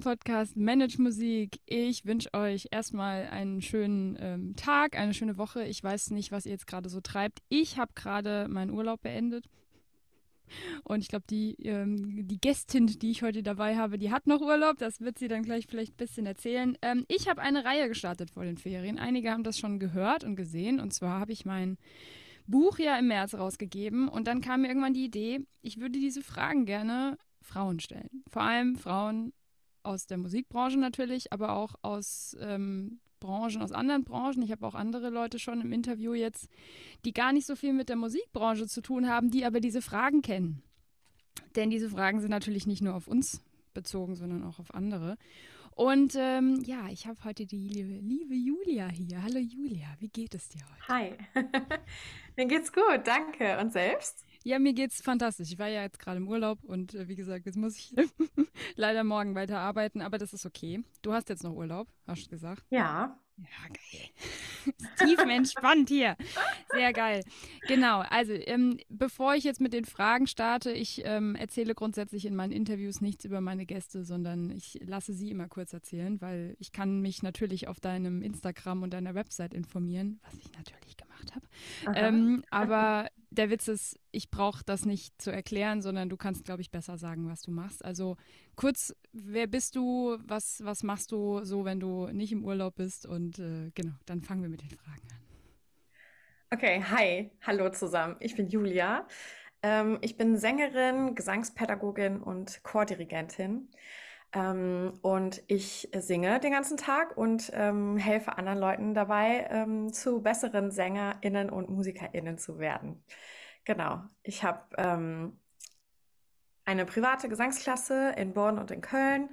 Podcast Manage Musik. Ich wünsche euch erstmal einen schönen ähm, Tag, eine schöne Woche. Ich weiß nicht, was ihr jetzt gerade so treibt. Ich habe gerade meinen Urlaub beendet. Und ich glaube, die, ähm, die Gästin, die ich heute dabei habe, die hat noch Urlaub. Das wird sie dann gleich vielleicht ein bisschen erzählen. Ähm, ich habe eine Reihe gestartet vor den Ferien. Einige haben das schon gehört und gesehen. Und zwar habe ich mein Buch ja im März rausgegeben. Und dann kam mir irgendwann die Idee, ich würde diese Fragen gerne Frauen stellen. Vor allem Frauen aus der Musikbranche natürlich, aber auch aus ähm, Branchen, aus anderen Branchen. Ich habe auch andere Leute schon im Interview jetzt, die gar nicht so viel mit der Musikbranche zu tun haben, die aber diese Fragen kennen. Denn diese Fragen sind natürlich nicht nur auf uns bezogen, sondern auch auf andere. Und ähm, ja, ich habe heute die liebe, liebe Julia hier. Hallo Julia, wie geht es dir heute? Hi, mir geht's gut, danke. Und selbst? Ja, mir geht's fantastisch. Ich war ja jetzt gerade im Urlaub und äh, wie gesagt, jetzt muss ich leider morgen weiter arbeiten, aber das ist okay. Du hast jetzt noch Urlaub, hast du gesagt? Ja. Ja, geil. Tiefenentspannt hier. Sehr geil. Genau, also ähm, bevor ich jetzt mit den Fragen starte, ich ähm, erzähle grundsätzlich in meinen Interviews nichts über meine Gäste, sondern ich lasse sie immer kurz erzählen, weil ich kann mich natürlich auf deinem Instagram und deiner Website informieren, was ich natürlich gemacht habe. Ähm, aber der Witz ist, ich brauche das nicht zu erklären, sondern du kannst, glaube ich, besser sagen, was du machst. Also kurz, wer bist du, was, was machst du so, wenn du nicht im Urlaub bist? Und äh, genau, dann fangen wir mit den Fragen an. Okay, hi, hallo zusammen. Ich bin Julia. Ähm, ich bin Sängerin, Gesangspädagogin und Chordirigentin. Ähm, und ich singe den ganzen Tag und ähm, helfe anderen Leuten dabei, ähm, zu besseren SängerInnen und MusikerInnen zu werden. Genau. Ich habe ähm, eine private Gesangsklasse in Bonn und in Köln,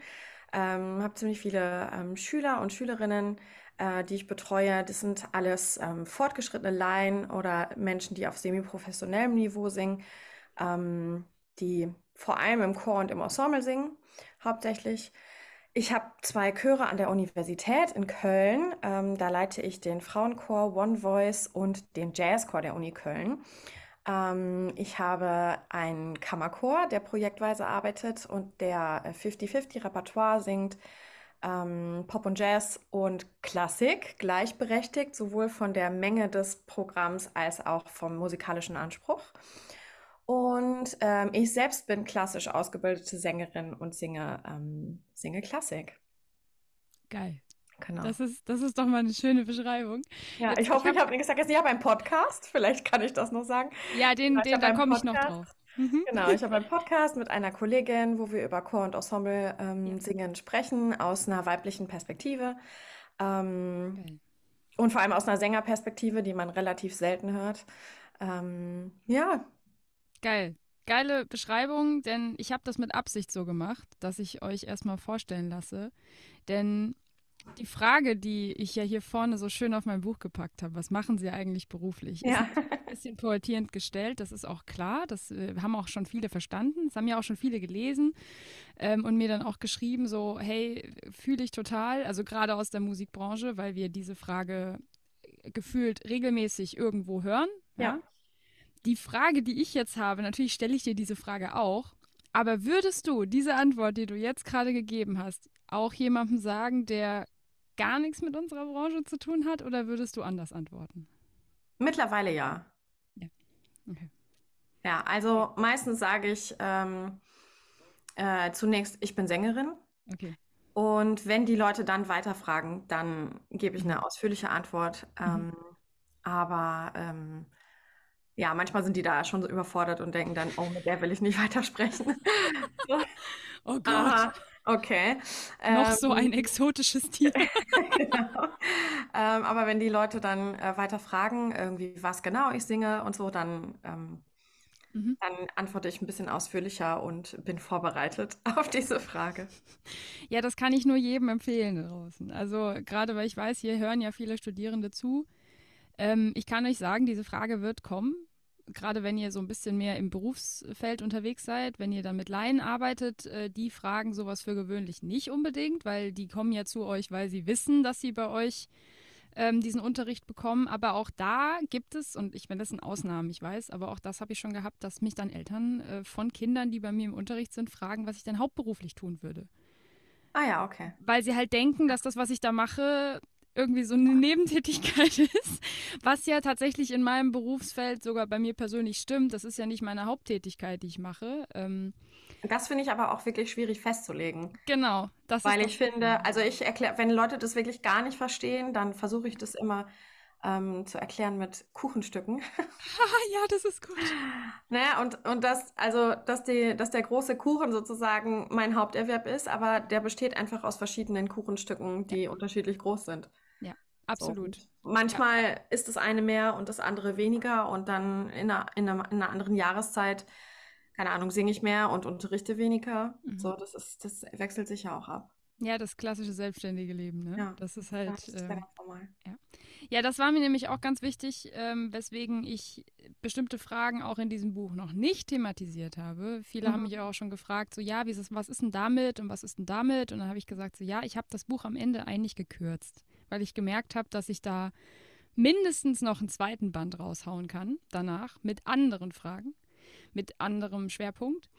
ähm, habe ziemlich viele ähm, Schüler und Schülerinnen, äh, die ich betreue. Das sind alles ähm, fortgeschrittene Laien oder Menschen, die auf semi-professionellem Niveau singen, ähm, die vor allem im Chor und im Ensemble singen, hauptsächlich. Ich habe zwei Chöre an der Universität in Köln. Ähm, da leite ich den Frauenchor One Voice und den Jazzchor der Uni Köln. Ähm, ich habe einen Kammerchor, der projektweise arbeitet und der 50-50 Repertoire singt. Ähm, Pop und Jazz und Klassik gleichberechtigt, sowohl von der Menge des Programms als auch vom musikalischen Anspruch. Und ähm, ich selbst bin klassisch ausgebildete Sängerin und singe, ähm, singe Klassik. Geil. Genau. Das ist, das ist doch mal eine schöne Beschreibung. Ja, Jetzt, ich hoffe, ich habe hab nichts vergessen. Ich habe einen Podcast, vielleicht kann ich das noch sagen. Ja, den, den da komme ich noch drauf. Mhm. Genau, ich habe einen Podcast mit einer Kollegin, wo wir über Chor und Ensemble ähm, ja. singen sprechen, aus einer weiblichen Perspektive. Ähm, okay. Und vor allem aus einer Sängerperspektive, die man relativ selten hört. Ähm, ja, Geil. Geile Beschreibung, denn ich habe das mit Absicht so gemacht, dass ich euch erstmal vorstellen lasse. Denn die Frage, die ich ja hier vorne so schön auf mein Buch gepackt habe, was machen Sie eigentlich beruflich? Ja. Ist ein bisschen poetierend gestellt, das ist auch klar. Das äh, haben auch schon viele verstanden. Das haben ja auch schon viele gelesen ähm, und mir dann auch geschrieben, so, hey, fühle ich total, also gerade aus der Musikbranche, weil wir diese Frage gefühlt regelmäßig irgendwo hören. ja. ja? Die Frage, die ich jetzt habe, natürlich stelle ich dir diese Frage auch, aber würdest du diese Antwort, die du jetzt gerade gegeben hast, auch jemandem sagen, der gar nichts mit unserer Branche zu tun hat, oder würdest du anders antworten? Mittlerweile ja. Ja, okay. Ja, also meistens sage ich ähm, äh, zunächst, ich bin Sängerin. Okay. Und wenn die Leute dann weiterfragen, dann gebe ich eine ausführliche Antwort. Mhm. Ähm, aber ähm, ja, manchmal sind die da schon so überfordert und denken dann, oh, mit der will ich nicht weitersprechen. oh Gott. Aha, okay. Noch ähm, so ein exotisches Tier. genau. ähm, aber wenn die Leute dann äh, weiter fragen, irgendwie, was genau ich singe und so, dann, ähm, mhm. dann antworte ich ein bisschen ausführlicher und bin vorbereitet auf diese Frage. Ja, das kann ich nur jedem empfehlen draußen. Also gerade weil ich weiß, hier hören ja viele Studierende zu. Ähm, ich kann euch sagen, diese Frage wird kommen gerade wenn ihr so ein bisschen mehr im Berufsfeld unterwegs seid, wenn ihr dann mit Laien arbeitet, äh, die fragen sowas für gewöhnlich nicht unbedingt, weil die kommen ja zu euch, weil sie wissen, dass sie bei euch ähm, diesen Unterricht bekommen. Aber auch da gibt es, und ich meine, das sind Ausnahmen, ich weiß, aber auch das habe ich schon gehabt, dass mich dann Eltern äh, von Kindern, die bei mir im Unterricht sind, fragen, was ich denn hauptberuflich tun würde. Ah ja, okay. Weil sie halt denken, dass das, was ich da mache, irgendwie so eine Nebentätigkeit ist, was ja tatsächlich in meinem Berufsfeld sogar bei mir persönlich stimmt. Das ist ja nicht meine Haupttätigkeit, die ich mache. Ähm, das finde ich aber auch wirklich schwierig festzulegen. Genau. Das Weil ich finde, also ich erkläre, wenn Leute das wirklich gar nicht verstehen, dann versuche ich das immer ähm, zu erklären mit Kuchenstücken. ja, das ist gut. Naja, und, und das, also, dass, die, dass der große Kuchen sozusagen mein Haupterwerb ist, aber der besteht einfach aus verschiedenen Kuchenstücken, die ja. unterschiedlich groß sind. Absolut. So. Manchmal ja. ist das eine mehr und das andere weniger und dann in einer, in einer, in einer anderen Jahreszeit keine Ahnung, singe ich mehr und unterrichte weniger. Mhm. So, das ist, das wechselt sich ja auch ab. Ja, das klassische selbstständige Leben, ne? Ja, das ist halt. Das ist ähm, ja. ja, das war mir nämlich auch ganz wichtig, ähm, weswegen ich bestimmte Fragen auch in diesem Buch noch nicht thematisiert habe. Viele mhm. haben mich auch schon gefragt, so ja, wie ist es, was ist denn damit und was ist denn damit? Und dann habe ich gesagt, so ja, ich habe das Buch am Ende eigentlich gekürzt, weil ich gemerkt habe, dass ich da mindestens noch einen zweiten Band raushauen kann danach mit anderen Fragen mit anderem Schwerpunkt.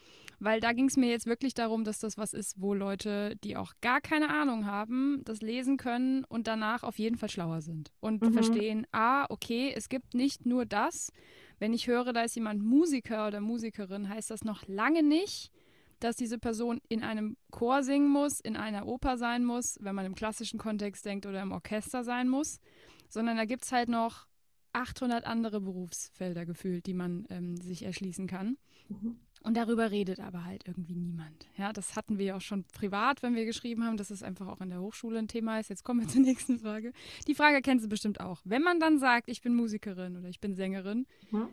Weil da ging es mir jetzt wirklich darum, dass das was ist, wo Leute, die auch gar keine Ahnung haben, das lesen können und danach auf jeden Fall schlauer sind. Und mhm. verstehen, ah, okay, es gibt nicht nur das. Wenn ich höre, da ist jemand Musiker oder Musikerin, heißt das noch lange nicht, dass diese Person in einem Chor singen muss, in einer Oper sein muss, wenn man im klassischen Kontext denkt, oder im Orchester sein muss, sondern da gibt es halt noch 800 andere Berufsfelder gefühlt, die man ähm, sich erschließen kann. Mhm. Und darüber redet aber halt irgendwie niemand. Ja, das hatten wir ja auch schon privat, wenn wir geschrieben haben, dass es einfach auch in der Hochschule ein Thema ist. Jetzt kommen wir zur nächsten Frage. Die Frage kennst du bestimmt auch. Wenn man dann sagt, ich bin Musikerin oder ich bin Sängerin, mhm.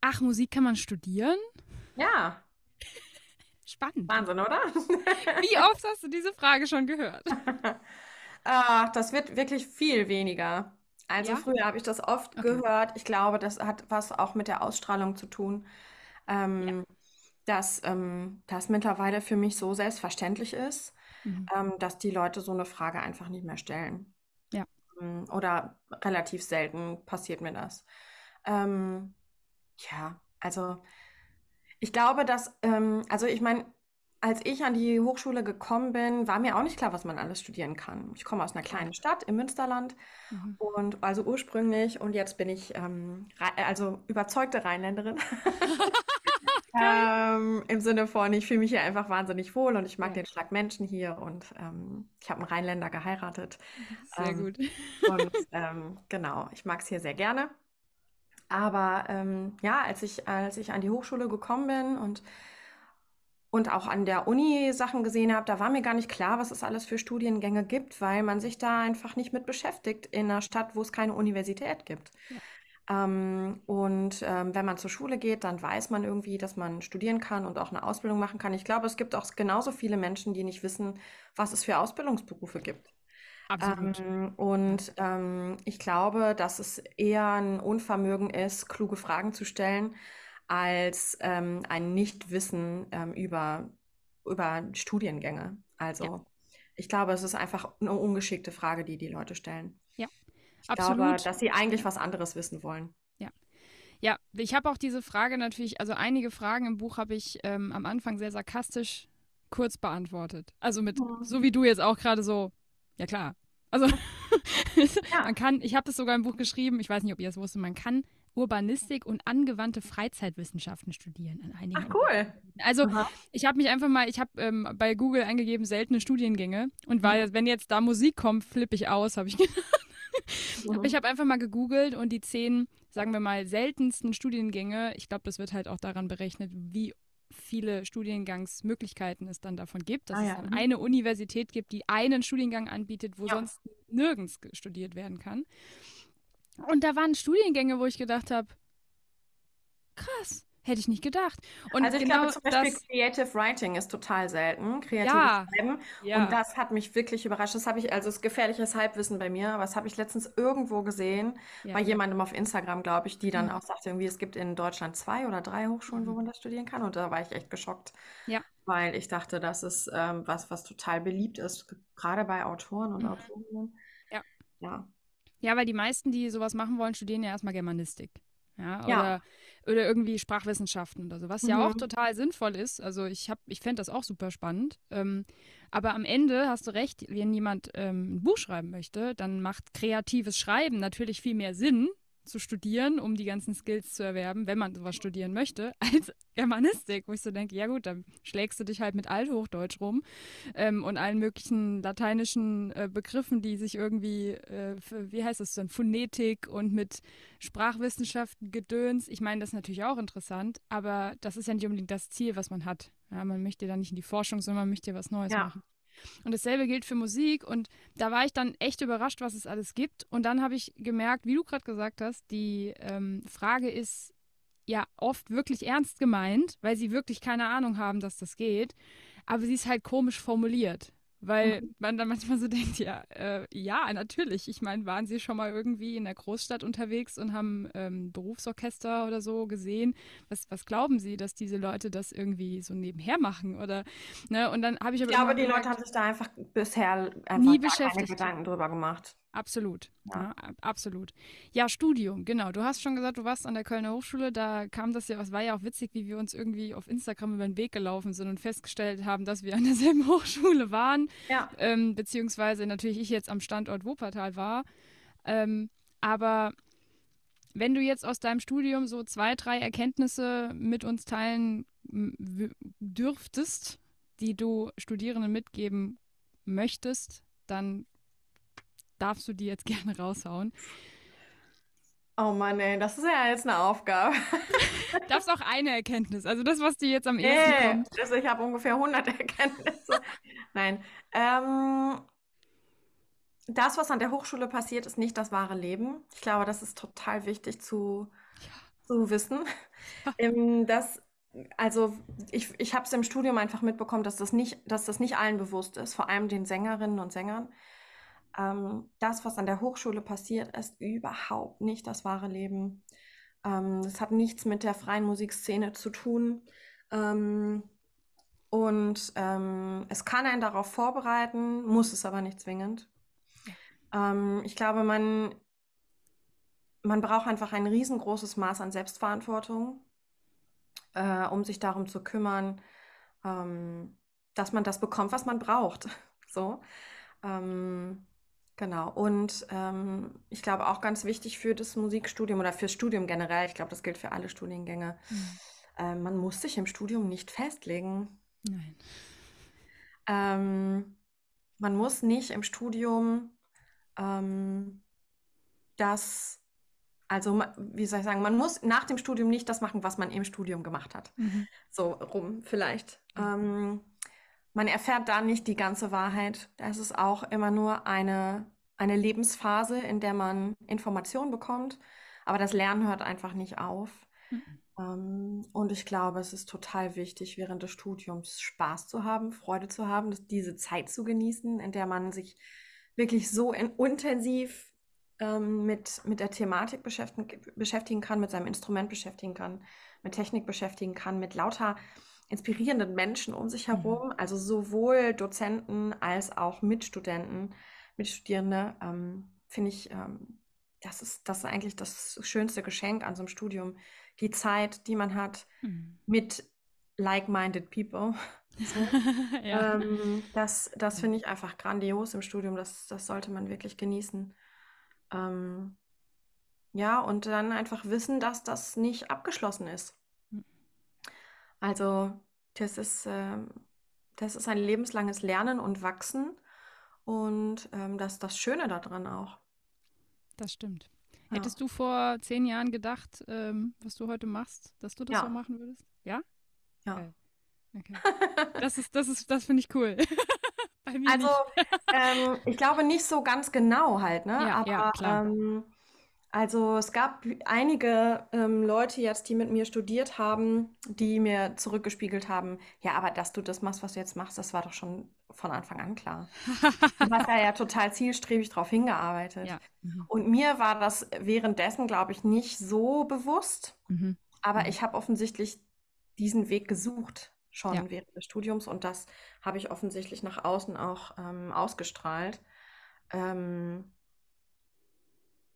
ach, Musik kann man studieren? Ja. Spannend. Wahnsinn, oder? Wie oft hast du diese Frage schon gehört? Ach, das wird wirklich viel weniger. Also ja? früher habe ich das oft okay. gehört. Ich glaube, das hat was auch mit der Ausstrahlung zu tun, ähm, ja. dass ähm, das mittlerweile für mich so selbstverständlich ist, mhm. ähm, dass die Leute so eine Frage einfach nicht mehr stellen. Ja. Ähm, oder relativ selten passiert mir das. Ähm, ja, also ich glaube, dass, ähm, also ich meine, als ich an die Hochschule gekommen bin, war mir auch nicht klar, was man alles studieren kann. Ich komme aus einer kleinen Stadt im Münsterland mhm. und also ursprünglich und jetzt bin ich ähm, also überzeugte Rheinländerin. ähm, Im Sinne von, ich fühle mich hier einfach wahnsinnig wohl und ich mag ja. den Schlag Menschen hier und ähm, ich habe einen Rheinländer geheiratet. Sehr ähm, gut. und ähm, genau, ich mag es hier sehr gerne. Aber ähm, ja, als ich, als ich an die Hochschule gekommen bin und und auch an der Uni Sachen gesehen habe, da war mir gar nicht klar, was es alles für Studiengänge gibt, weil man sich da einfach nicht mit beschäftigt in einer Stadt, wo es keine Universität gibt. Ja. Ähm, und ähm, wenn man zur Schule geht, dann weiß man irgendwie, dass man studieren kann und auch eine Ausbildung machen kann. Ich glaube, es gibt auch genauso viele Menschen, die nicht wissen, was es für Ausbildungsberufe gibt. Absolut. Ähm, und ähm, ich glaube, dass es eher ein Unvermögen ist, kluge Fragen zu stellen als ähm, ein Nichtwissen ähm, über, über Studiengänge. Also ja. ich glaube, es ist einfach eine ungeschickte Frage, die die Leute stellen. Ja, ich absolut. glaube, dass sie eigentlich was anderes wissen wollen. Ja. Ja, ich habe auch diese Frage natürlich, also einige Fragen im Buch habe ich ähm, am Anfang sehr sarkastisch kurz beantwortet. Also mit, ja. so wie du jetzt auch gerade so, ja klar. Also ja. man kann, ich habe das sogar im Buch geschrieben, ich weiß nicht, ob ihr es wusstet, man kann Urbanistik und angewandte Freizeitwissenschaften studieren an einigen. Ach cool. Also Aha. ich habe mich einfach mal, ich habe ähm, bei Google eingegeben seltene Studiengänge und weil mhm. wenn jetzt da Musik kommt, flippe ich aus, habe ich gedacht. Mhm. Ich habe einfach mal gegoogelt und die zehn, sagen wir mal, seltensten Studiengänge, ich glaube, das wird halt auch daran berechnet, wie viele Studiengangsmöglichkeiten es dann davon gibt, dass ah, ja. es dann mhm. eine Universität gibt, die einen Studiengang anbietet, wo ja. sonst nirgends studiert werden kann. Und da waren Studiengänge, wo ich gedacht habe, krass, hätte ich nicht gedacht. Und also ich genau glaube zum Beispiel das, Creative Writing ist total selten, kreatives ja, Schreiben. Ja. Und das hat mich wirklich überrascht. Das habe ich, also ist gefährliches Halbwissen bei mir, das habe ich letztens irgendwo gesehen, ja. bei jemandem auf Instagram, glaube ich, die dann mhm. auch sagte, irgendwie, es gibt in Deutschland zwei oder drei Hochschulen, mhm. wo man das studieren kann. Und da war ich echt geschockt. Ja. Weil ich dachte, das ist ähm, was, was total beliebt ist, gerade bei Autoren und mhm. Autorinnen. Ja. Ja. Ja, weil die meisten, die sowas machen wollen, studieren ja erstmal Germanistik. Ja, oder oder irgendwie Sprachwissenschaften oder so, was mhm. ja auch mhm. total sinnvoll ist. Also ich habe, ich fände das auch super spannend. Ähm, aber am Ende hast du recht, wenn jemand ähm, ein Buch schreiben möchte, dann macht kreatives Schreiben natürlich viel mehr Sinn, zu studieren, um die ganzen Skills zu erwerben, wenn man sowas studieren möchte, als Germanistik, wo ich so denke, ja gut, dann schlägst du dich halt mit Althochdeutsch rum ähm, und allen möglichen lateinischen äh, Begriffen, die sich irgendwie, äh, für, wie heißt das denn, Phonetik und mit Sprachwissenschaften gedöns. Ich meine, das ist natürlich auch interessant, aber das ist ja nicht unbedingt das Ziel, was man hat. Ja, man möchte da nicht in die Forschung, sondern man möchte was Neues ja. machen. Und dasselbe gilt für Musik. Und da war ich dann echt überrascht, was es alles gibt. Und dann habe ich gemerkt, wie du gerade gesagt hast, die ähm, Frage ist ja oft wirklich ernst gemeint, weil sie wirklich keine Ahnung haben, dass das geht. Aber sie ist halt komisch formuliert. Weil mhm. man dann manchmal so denkt, ja, äh, ja, natürlich. Ich meine, waren Sie schon mal irgendwie in der Großstadt unterwegs und haben ähm, Berufsorchester oder so gesehen? Was, was glauben Sie, dass diese Leute das irgendwie so nebenher machen? Oder, ne? Und dann habe ich aber. Ich glaube, die gemerkt, Leute haben sich da einfach bisher einfach nie keine Gedanken drüber gemacht. Absolut. Ja. ja. absolut. Ja, Studium, genau. Du hast schon gesagt, du warst an der Kölner Hochschule. Da kam das ja, es war ja auch witzig, wie wir uns irgendwie auf Instagram über den Weg gelaufen sind und festgestellt haben, dass wir an derselben Hochschule waren. Ja. Ähm, beziehungsweise natürlich ich jetzt am Standort Wuppertal war. Ähm, aber wenn du jetzt aus deinem Studium so zwei, drei Erkenntnisse mit uns teilen dürftest, die du Studierenden mitgeben möchtest, dann darfst du die jetzt gerne raushauen. Oh Mann, ey, das ist ja jetzt eine Aufgabe. das ist auch eine Erkenntnis. Also das, was dir jetzt am ehesten hey, kommt. Also ich habe ungefähr 100 Erkenntnisse. Nein. Ähm, das, was an der Hochschule passiert, ist nicht das wahre Leben. Ich glaube, das ist total wichtig zu, ja. zu wissen. ähm, das, also ich, ich habe es im Studium einfach mitbekommen, dass das, nicht, dass das nicht allen bewusst ist, vor allem den Sängerinnen und Sängern ähm, das, was an der Hochschule passiert, ist überhaupt nicht das wahre Leben. Ähm, das hat nichts mit der freien Musikszene zu tun. Ähm, und ähm, es kann einen darauf vorbereiten, muss es aber nicht zwingend. Ähm, ich glaube, man, man braucht einfach ein riesengroßes Maß an Selbstverantwortung, äh, um sich darum zu kümmern, ähm, dass man das bekommt, was man braucht. so. Ähm, Genau. Und ähm, ich glaube auch ganz wichtig für das Musikstudium oder fürs Studium generell, ich glaube, das gilt für alle Studiengänge, mhm. äh, man muss sich im Studium nicht festlegen. Nein. Ähm, man muss nicht im Studium ähm, das, also wie soll ich sagen, man muss nach dem Studium nicht das machen, was man im Studium gemacht hat. Mhm. So rum vielleicht. Mhm. Man erfährt da nicht die ganze Wahrheit. Es ist auch immer nur eine, eine Lebensphase, in der man Informationen bekommt. Aber das Lernen hört einfach nicht auf. Mhm. Ähm, und ich glaube, es ist total wichtig, während des Studiums Spaß zu haben, Freude zu haben, diese Zeit zu genießen, in der man sich wirklich so in, intensiv ähm, mit, mit der Thematik beschäftigen, beschäftigen kann, mit seinem Instrument beschäftigen kann, mit Technik beschäftigen kann, mit lauter inspirierenden Menschen um sich mhm. herum, mhm. also sowohl Dozenten als auch Mitstudenten, Mitstudierende, ähm, finde ich, ähm, das ist, das ist eigentlich das schönste Geschenk an so einem Studium. Die Zeit, die man hat mhm. mit like-minded people. So. ja. ähm, das das finde ich einfach grandios im Studium. Das, das sollte man wirklich genießen. Ähm, ja, und dann einfach wissen, dass das nicht abgeschlossen ist. Also das ist, äh, das ist ein lebenslanges Lernen und Wachsen und ähm, das ist das Schöne daran auch. Das stimmt. Ja. Hättest du vor zehn Jahren gedacht, ähm, was du heute machst, dass du das ja. so machen würdest? Ja? Ja. Okay. okay. Das ist, das ist, das finde ich cool. also, ähm, ich glaube nicht so ganz genau halt, ne? Ja, Aber ja, klar. Ähm, also es gab einige ähm, Leute jetzt, die mit mir studiert haben, die mir zurückgespiegelt haben, ja, aber dass du das machst, was du jetzt machst, das war doch schon von Anfang an klar. du hast ja, ja total zielstrebig darauf hingearbeitet. Ja. Mhm. Und mir war das währenddessen, glaube ich, nicht so bewusst, mhm. aber mhm. ich habe offensichtlich diesen Weg gesucht schon ja. während des Studiums und das habe ich offensichtlich nach außen auch ähm, ausgestrahlt. Ähm,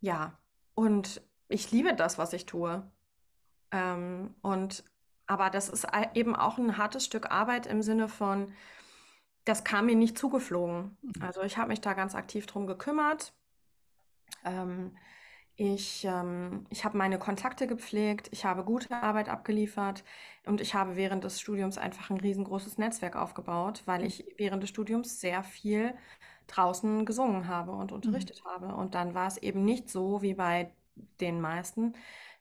ja, und ich liebe das, was ich tue. Ähm, und aber das ist eben auch ein hartes Stück Arbeit im Sinne von, das kam mir nicht zugeflogen. Mhm. Also ich habe mich da ganz aktiv drum gekümmert. Ähm, ich, ähm, ich habe meine Kontakte gepflegt, ich habe gute Arbeit abgeliefert und ich habe während des Studiums einfach ein riesengroßes Netzwerk aufgebaut, weil ich während des Studiums sehr viel draußen gesungen habe und mhm. unterrichtet mhm. habe. Und dann war es eben nicht so wie bei den meisten,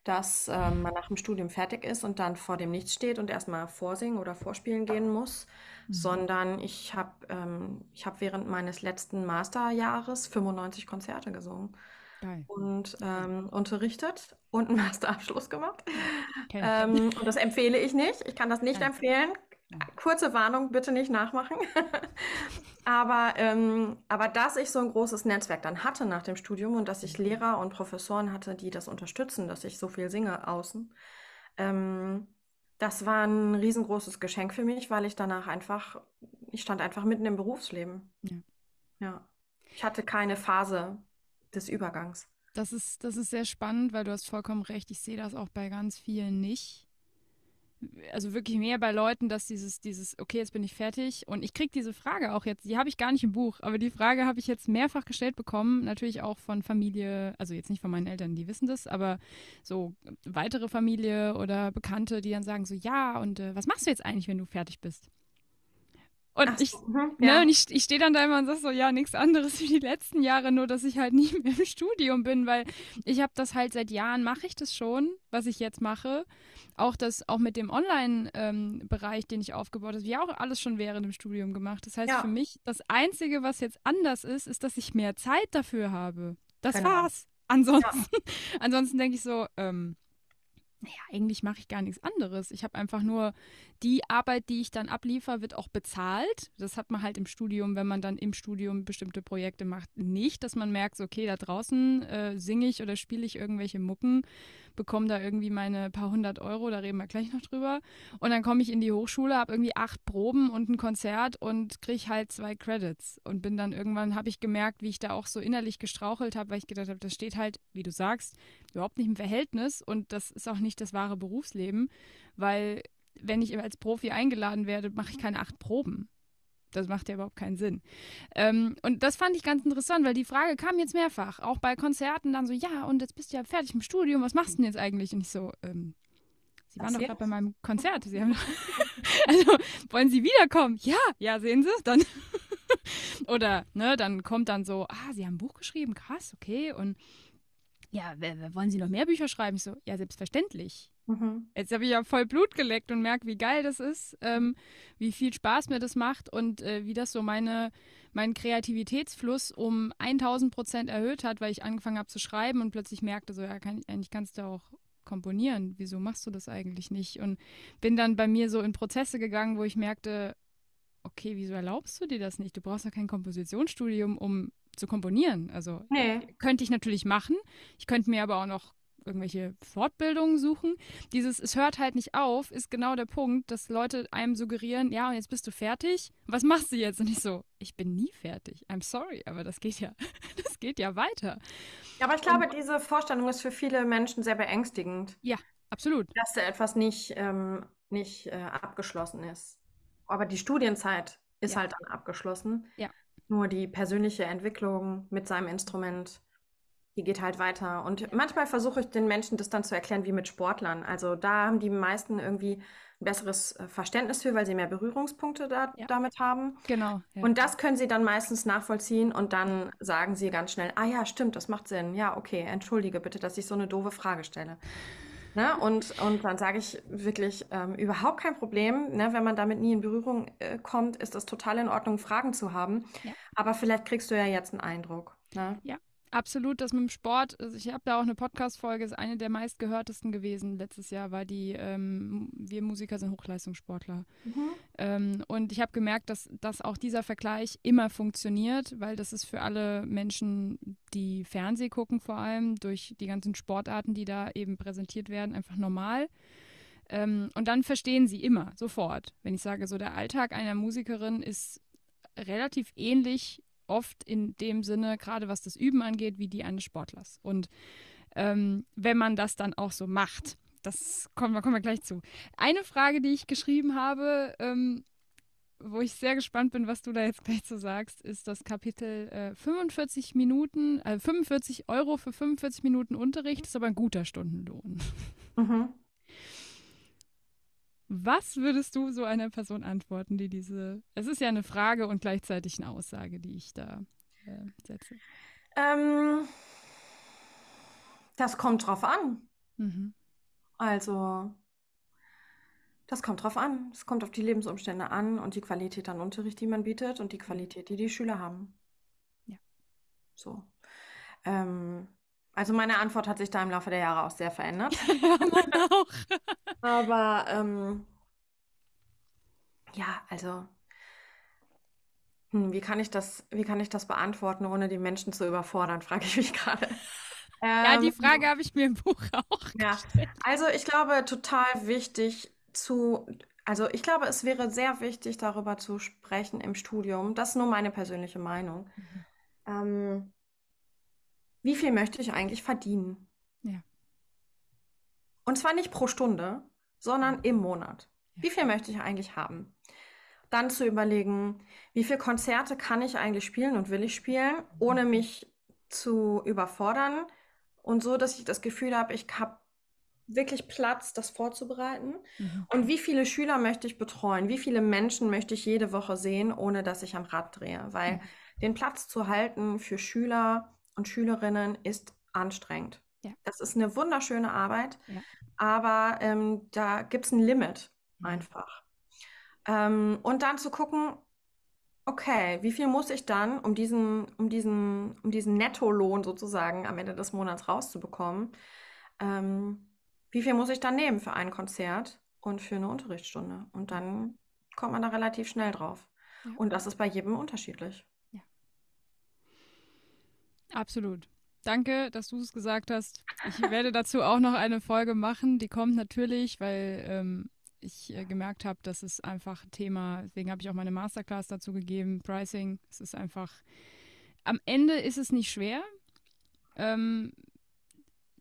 dass ähm, man nach dem Studium fertig ist und dann vor dem Nichts steht und erstmal vorsingen oder vorspielen gehen muss, mhm. sondern ich habe ähm, hab während meines letzten Masterjahres 95 Konzerte gesungen. Geil. und ähm, unterrichtet und einen Masterabschluss gemacht. Okay. Ähm, und das empfehle ich nicht. Ich kann das nicht Nein. empfehlen. Kurze Warnung, bitte nicht nachmachen. aber, ähm, aber dass ich so ein großes Netzwerk dann hatte nach dem Studium und dass ich Lehrer und Professoren hatte, die das unterstützen, dass ich so viel singe außen, ähm, das war ein riesengroßes Geschenk für mich, weil ich danach einfach, ich stand einfach mitten im Berufsleben. Ja. ja. Ich hatte keine Phase des Übergangs. Das ist, das ist sehr spannend, weil du hast vollkommen recht. Ich sehe das auch bei ganz vielen nicht also wirklich mehr bei Leuten, dass dieses, dieses, okay, jetzt bin ich fertig. Und ich kriege diese Frage auch jetzt, die habe ich gar nicht im Buch, aber die Frage habe ich jetzt mehrfach gestellt bekommen, natürlich auch von Familie, also jetzt nicht von meinen Eltern, die wissen das, aber so weitere Familie oder Bekannte, die dann sagen so, ja, und äh, was machst du jetzt eigentlich, wenn du fertig bist? Und Ach, ich, mhm, ne, ja. und ich, ich stehe dann da immer und sage so, ja, nichts anderes wie die letzten Jahre, nur dass ich halt nicht mehr im Studium bin, weil ich habe das halt seit Jahren, mache ich das schon, was ich jetzt mache. Auch das, auch mit dem Online-Bereich, ähm, den ich aufgebaut habe, ja auch alles schon während dem Studium gemacht. Das heißt ja. für mich, das Einzige, was jetzt anders ist, ist, dass ich mehr Zeit dafür habe. Das genau. war's. Ansonsten, ja. ansonsten denke ich so, ähm, naja, eigentlich mache ich gar nichts anderes. Ich habe einfach nur die Arbeit, die ich dann abliefer, wird auch bezahlt. Das hat man halt im Studium, wenn man dann im Studium bestimmte Projekte macht, nicht, dass man merkt, okay, da draußen äh, singe ich oder spiele ich irgendwelche Mucken, bekomme da irgendwie meine paar hundert Euro, da reden wir gleich noch drüber. Und dann komme ich in die Hochschule, habe irgendwie acht Proben und ein Konzert und kriege halt zwei Credits. Und bin dann irgendwann, habe ich gemerkt, wie ich da auch so innerlich gestrauchelt habe, weil ich gedacht habe, das steht halt, wie du sagst, überhaupt nicht im Verhältnis und das ist auch nicht das wahre Berufsleben, weil wenn ich als Profi eingeladen werde, mache ich keine acht Proben. Das macht ja überhaupt keinen Sinn. Ähm, und das fand ich ganz interessant, weil die Frage kam jetzt mehrfach, auch bei Konzerten dann so, ja, und jetzt bist du ja fertig im Studium, was machst du denn jetzt eigentlich? Und ich so, ähm, Sie waren doch gerade bei meinem Konzert. Sie haben also, wollen Sie wiederkommen? Ja, ja, sehen Sie, dann. Oder, ne, dann kommt dann so, ah, Sie haben ein Buch geschrieben, krass, okay. Und ja, wollen Sie noch mehr Bücher schreiben? Ich so, ja, selbstverständlich. Mhm. Jetzt habe ich ja voll Blut geleckt und merke, wie geil das ist, ähm, wie viel Spaß mir das macht und äh, wie das so meine, meinen Kreativitätsfluss um 1000 Prozent erhöht hat, weil ich angefangen habe zu schreiben und plötzlich merkte, so, ja, kann, eigentlich kannst du auch komponieren. Wieso machst du das eigentlich nicht? Und bin dann bei mir so in Prozesse gegangen, wo ich merkte, okay, wieso erlaubst du dir das nicht? Du brauchst ja kein Kompositionsstudium, um zu komponieren. Also nee. könnte ich natürlich machen. Ich könnte mir aber auch noch irgendwelche Fortbildungen suchen. Dieses, es hört halt nicht auf, ist genau der Punkt, dass Leute einem suggerieren, ja, und jetzt bist du fertig. Was machst du jetzt? Und ich so, ich bin nie fertig. I'm sorry, aber das geht ja, das geht ja weiter. Aber ich glaube, und, diese Vorstellung ist für viele Menschen sehr beängstigend. Ja, absolut. Dass da etwas nicht, ähm, nicht äh, abgeschlossen ist. Aber die Studienzeit ist ja. halt dann abgeschlossen. Ja. Nur die persönliche Entwicklung mit seinem Instrument, die geht halt weiter. Und manchmal versuche ich den Menschen das dann zu erklären wie mit Sportlern. Also da haben die meisten irgendwie ein besseres äh, Verständnis für, weil sie mehr Berührungspunkte da, ja. damit haben. Genau. Ja. Und das können sie dann meistens nachvollziehen und dann sagen sie ganz schnell, ah ja, stimmt, das macht Sinn. Ja, okay, entschuldige bitte, dass ich so eine doofe Frage stelle. Ne? Und, und dann sage ich wirklich ähm, überhaupt kein Problem. Ne? Wenn man damit nie in Berührung äh, kommt, ist das total in Ordnung, Fragen zu haben. Ja. Aber vielleicht kriegst du ja jetzt einen Eindruck. Ne? Ja, Absolut, das mit dem Sport. Also ich habe da auch eine Podcast-Folge, ist eine der meistgehörtesten gewesen letztes Jahr, war die ähm, Wir Musiker sind Hochleistungssportler. Mhm. Ähm, und ich habe gemerkt, dass, dass auch dieser Vergleich immer funktioniert, weil das ist für alle Menschen, die Fernseh gucken, vor allem durch die ganzen Sportarten, die da eben präsentiert werden, einfach normal. Ähm, und dann verstehen sie immer, sofort. Wenn ich sage, so der Alltag einer Musikerin ist relativ ähnlich oft in dem Sinne, gerade was das Üben angeht, wie die eines Sportlers. Und ähm, wenn man das dann auch so macht, das kommen, kommen wir gleich zu. Eine Frage, die ich geschrieben habe, ähm, wo ich sehr gespannt bin, was du da jetzt gleich zu sagst, ist das Kapitel äh, 45 Minuten, äh, 45 Euro für 45 Minuten Unterricht, ist aber ein guter Stundenlohn. Mhm. Was würdest du so einer Person antworten, die diese, es ist ja eine Frage und gleichzeitig eine Aussage, die ich da äh, setze? Ähm, das kommt drauf an. Mhm. Also, das kommt drauf an. Es kommt auf die Lebensumstände an und die Qualität an Unterricht, die man bietet und die Qualität, die die Schüler haben. Ja. So. Ähm, also meine Antwort hat sich da im Laufe der Jahre auch sehr verändert. Ja, auch. Aber ähm, ja, also hm, wie kann ich das, wie kann ich das beantworten, ohne die Menschen zu überfordern, frage ich mich gerade. Ja, die ähm, Frage habe ich mir im Buch auch ja. gestellt. Also ich glaube, total wichtig zu, also ich glaube, es wäre sehr wichtig, darüber zu sprechen im Studium. Das ist nur meine persönliche Meinung. Mhm. Ähm, wie viel möchte ich eigentlich verdienen? Ja. Und zwar nicht pro Stunde, sondern im Monat. Ja. Wie viel möchte ich eigentlich haben? Dann zu überlegen, wie viele Konzerte kann ich eigentlich spielen und will ich spielen, ohne mhm. mich zu überfordern und so, dass ich das Gefühl habe, ich habe wirklich Platz, das vorzubereiten? Mhm. Und wie viele Schüler möchte ich betreuen? Wie viele Menschen möchte ich jede Woche sehen, ohne dass ich am Rad drehe? Weil mhm. den Platz zu halten für Schüler und Schülerinnen ist anstrengend. Ja. Das ist eine wunderschöne Arbeit, ja. aber ähm, da gibt es ein Limit mhm. einfach. Ähm, und dann zu gucken, okay, wie viel muss ich dann, um diesen, um diesen, um diesen Nettolohn sozusagen am Ende des Monats rauszubekommen, ähm, wie viel muss ich dann nehmen für ein Konzert und für eine Unterrichtsstunde? Und dann kommt man da relativ schnell drauf. Ja. Und das ist bei jedem unterschiedlich. Absolut. Danke, dass du es gesagt hast. Ich werde dazu auch noch eine Folge machen. Die kommt natürlich, weil ähm, ich äh, gemerkt habe, dass es einfach Thema, deswegen habe ich auch meine Masterclass dazu gegeben, Pricing. Es ist einfach, am Ende ist es nicht schwer. Ähm,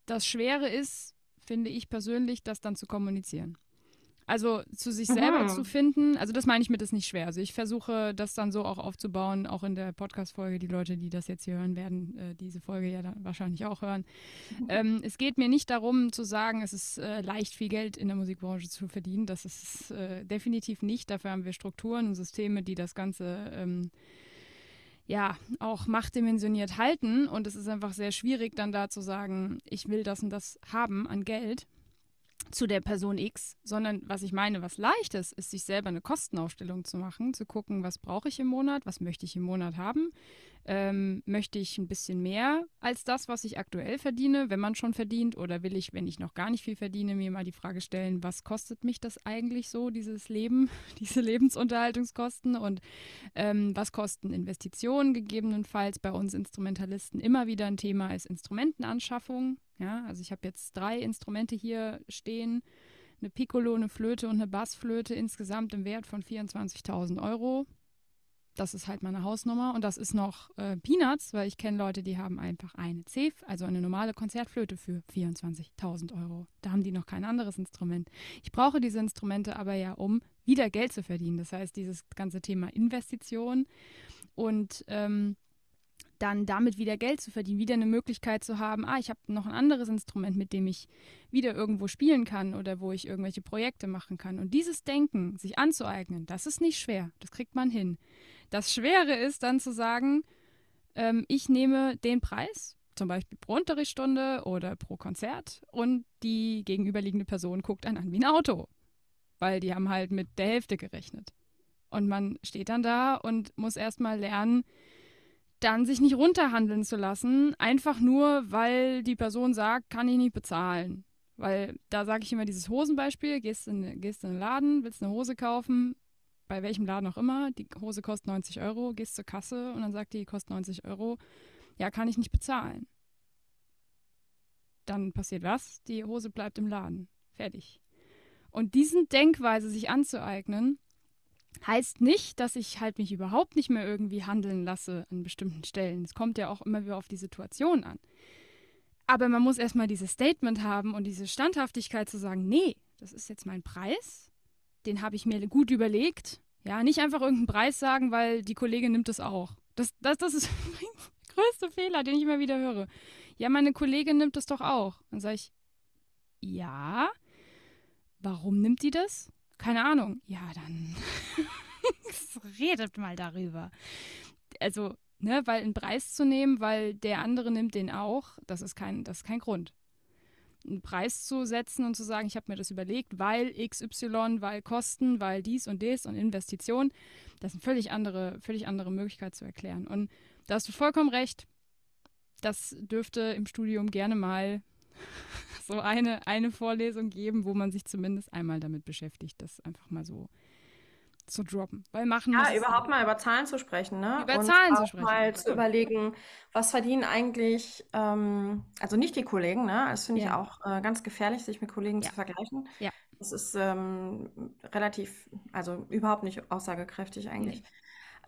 das Schwere ist, finde ich persönlich, das dann zu kommunizieren. Also zu sich selber Aha. zu finden, also das meine ich mit ist nicht schwer. Also ich versuche das dann so auch aufzubauen, auch in der Podcast-Folge. Die Leute, die das jetzt hier hören, werden äh, diese Folge ja dann wahrscheinlich auch hören. Mhm. Ähm, es geht mir nicht darum zu sagen, es ist äh, leicht, viel Geld in der Musikbranche zu verdienen. Das ist äh, definitiv nicht. Dafür haben wir Strukturen und Systeme, die das Ganze ähm, ja auch machtdimensioniert halten. Und es ist einfach sehr schwierig, dann da zu sagen, ich will das und das haben an Geld zu der Person X, sondern was ich meine, was leicht ist, ist sich selber eine Kostenaufstellung zu machen, zu gucken, was brauche ich im Monat, was möchte ich im Monat haben, ähm, möchte ich ein bisschen mehr als das, was ich aktuell verdiene, wenn man schon verdient, oder will ich, wenn ich noch gar nicht viel verdiene, mir mal die Frage stellen, was kostet mich das eigentlich so, dieses Leben, diese Lebensunterhaltungskosten? Und ähm, was kosten Investitionen gegebenenfalls? Bei uns Instrumentalisten immer wieder ein Thema ist Instrumentenanschaffung. Ja, also ich habe jetzt drei Instrumente hier stehen, eine Piccolo, eine Flöte und eine Bassflöte insgesamt im Wert von 24.000 Euro das ist halt meine Hausnummer und das ist noch äh, Peanuts, weil ich kenne Leute, die haben einfach eine CEF, also eine normale Konzertflöte für 24.000 Euro. Da haben die noch kein anderes Instrument. Ich brauche diese Instrumente aber ja, um wieder Geld zu verdienen. Das heißt, dieses ganze Thema Investition und ähm, dann damit wieder Geld zu verdienen, wieder eine Möglichkeit zu haben, ah, ich habe noch ein anderes Instrument, mit dem ich wieder irgendwo spielen kann oder wo ich irgendwelche Projekte machen kann. Und dieses Denken, sich anzueignen, das ist nicht schwer, das kriegt man hin. Das Schwere ist dann zu sagen, ähm, ich nehme den Preis, zum Beispiel pro Unterrichtsstunde oder pro Konzert, und die gegenüberliegende Person guckt dann an wie ein Auto, weil die haben halt mit der Hälfte gerechnet. Und man steht dann da und muss erstmal lernen, dann sich nicht runterhandeln zu lassen, einfach nur, weil die Person sagt, kann ich nicht bezahlen. Weil da sage ich immer dieses Hosenbeispiel, gehst in, gehst in den Laden, willst eine Hose kaufen, bei welchem Laden auch immer, die Hose kostet 90 Euro, gehst zur Kasse und dann sagt die, die kostet 90 Euro, ja, kann ich nicht bezahlen. Dann passiert was? Die Hose bleibt im Laden. Fertig. Und diesen Denkweise sich anzueignen, heißt nicht, dass ich halt mich überhaupt nicht mehr irgendwie handeln lasse an bestimmten Stellen. Es kommt ja auch immer wieder auf die Situation an. Aber man muss erstmal dieses Statement haben und diese Standhaftigkeit zu sagen, nee, das ist jetzt mein Preis, den habe ich mir gut überlegt. Ja, nicht einfach irgendeinen Preis sagen, weil die Kollegin nimmt es auch. Das, das, das ist der größte Fehler, den ich immer wieder höre. Ja, meine Kollegin nimmt es doch auch. Dann sage ich, ja, warum nimmt die das? Keine Ahnung. Ja, dann redet mal darüber. Also, Ne, weil einen Preis zu nehmen, weil der andere nimmt den auch, das ist kein, das ist kein Grund. Einen Preis zu setzen und zu sagen, ich habe mir das überlegt, weil XY, weil Kosten, weil dies und das und Investition, das ist eine völlig andere, völlig andere Möglichkeit zu erklären. Und da hast du vollkommen recht. Das dürfte im Studium gerne mal so eine, eine Vorlesung geben, wo man sich zumindest einmal damit beschäftigt, das einfach mal so zu droppen. Weil machen Ja, überhaupt mal über Zahlen zu sprechen, ne? Über Und Zahlen zu sprechen. mal zu überlegen, was verdienen eigentlich, ähm, also nicht die Kollegen, ne? Das finde ich Ja. auch äh, ganz gefährlich, sich mit Kollegen Ja. zu vergleichen. Ja. Das ist ähm, relativ, also überhaupt nicht aussagekräftig eigentlich.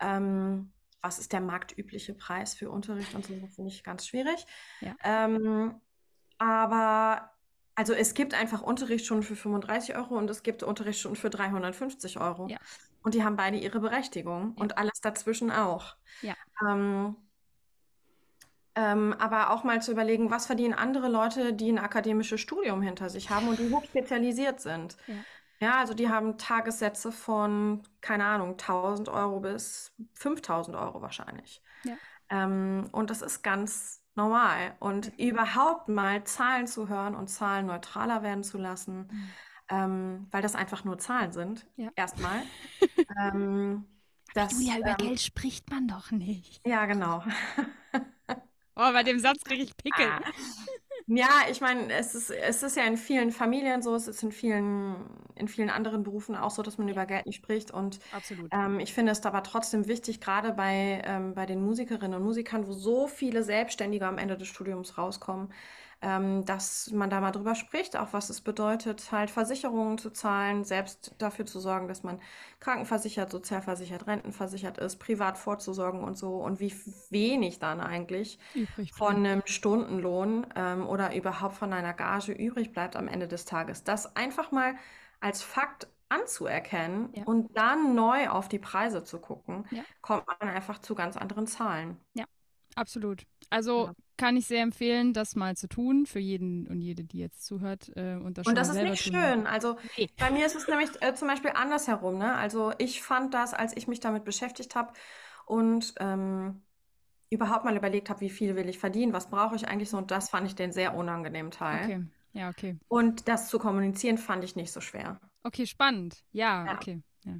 Ähm, was ist der marktübliche Preis für Unterricht und so, finde ich ganz schwierig. Ja. Ähm, aber also es gibt einfach Unterrichtsstunden für 35 Euro und es gibt Unterrichtsstunden für 350 Euro. Ja. Und die haben beide ihre Berechtigung Ja. und alles dazwischen auch. Ja. Ähm, ähm, aber auch mal zu überlegen, was verdienen andere Leute, die ein akademisches Studium hinter sich haben und die hochspezialisiert sind. Ja. Ja, also die haben Tagessätze von, keine Ahnung, 1000 Euro bis 5000 Euro wahrscheinlich. Ja. Ähm, und das ist ganz normal. Und überhaupt mal Zahlen zu hören und Zahlen neutraler werden zu lassen, Mhm. Ähm, weil das einfach nur Zahlen sind, Ja. erstmal. ähm, das, Julia, über ähm, Geld spricht man doch nicht. ja, genau. Oh, bei dem Satz kriege ich Pickel. Ah. Ja, ich meine, es ist, es ist ja in vielen Familien so, es ist in vielen, in vielen anderen Berufen auch so, dass man über Geld nicht spricht. Und Absolut. ähm, ich finde es aber trotzdem wichtig, gerade bei, ähm, bei den Musikerinnen und Musikern, wo so viele Selbstständige am Ende des Studiums rauskommen, ähm, dass man da mal drüber spricht, auch was es bedeutet, halt Versicherungen zu zahlen, selbst dafür zu sorgen, dass man krankenversichert, sozialversichert, rentenversichert ist, privat vorzusorgen und so und wie wenig dann eigentlich Übrig von einem Stundenlohn ähm, oder überhaupt von einer Gage übrig bleibt am Ende des Tages. Das einfach mal als Fakt anzuerkennen Ja. und dann neu auf die Preise zu gucken, Ja. kommt man einfach zu ganz anderen Zahlen. Absolut. Also Ja. kann ich sehr empfehlen, das mal zu tun, für jeden und jede, die jetzt zuhört äh, und das Und das ist nicht schön. Also Nee. bei mir ist es nämlich äh, zum Beispiel andersherum. Ne? Also ich fand das, als ich mich damit beschäftigt habe und ähm, überhaupt mal überlegt habe, wie viel will ich verdienen, was brauche ich eigentlich so, und das fand ich den sehr unangenehmen Teil. Okay. Ja, okay. Und das zu kommunizieren fand ich nicht so schwer. Okay, spannend. Ja, Ja. okay. Ja.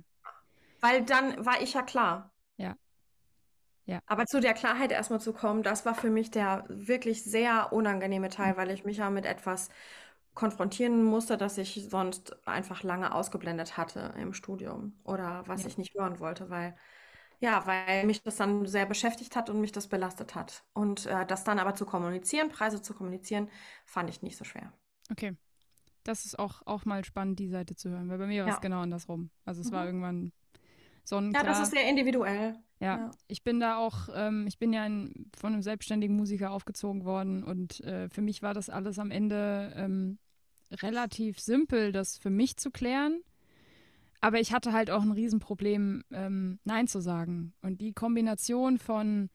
Weil dann war ich ja klar. Ja. Ja. Aber zu der Klarheit erstmal zu kommen, das war für mich der wirklich sehr unangenehme Teil, weil ich mich ja mit etwas konfrontieren musste, das ich sonst einfach lange ausgeblendet hatte im Studium oder was Ja. ich nicht hören wollte, weil ja, weil mich das dann sehr beschäftigt hat und mich das belastet hat. Und äh, das dann aber zu kommunizieren, Preise zu kommunizieren, fand ich nicht so schwer. Okay. Das ist auch, auch mal spannend, die Seite zu hören, weil bei mir war es Ja. genau andersrum. Also es war Mhm. irgendwann Ja, sonnenklar. das ist sehr individuell. Ja, Ja. ich bin da auch, ähm, ich bin ja ein, von einem selbstständigen Musiker aufgezogen worden und äh, für mich war das alles am Ende ähm, relativ simpel, das für mich zu klären. Aber ich hatte halt auch ein Riesenproblem, ähm, Nein zu sagen. Und die Kombination von,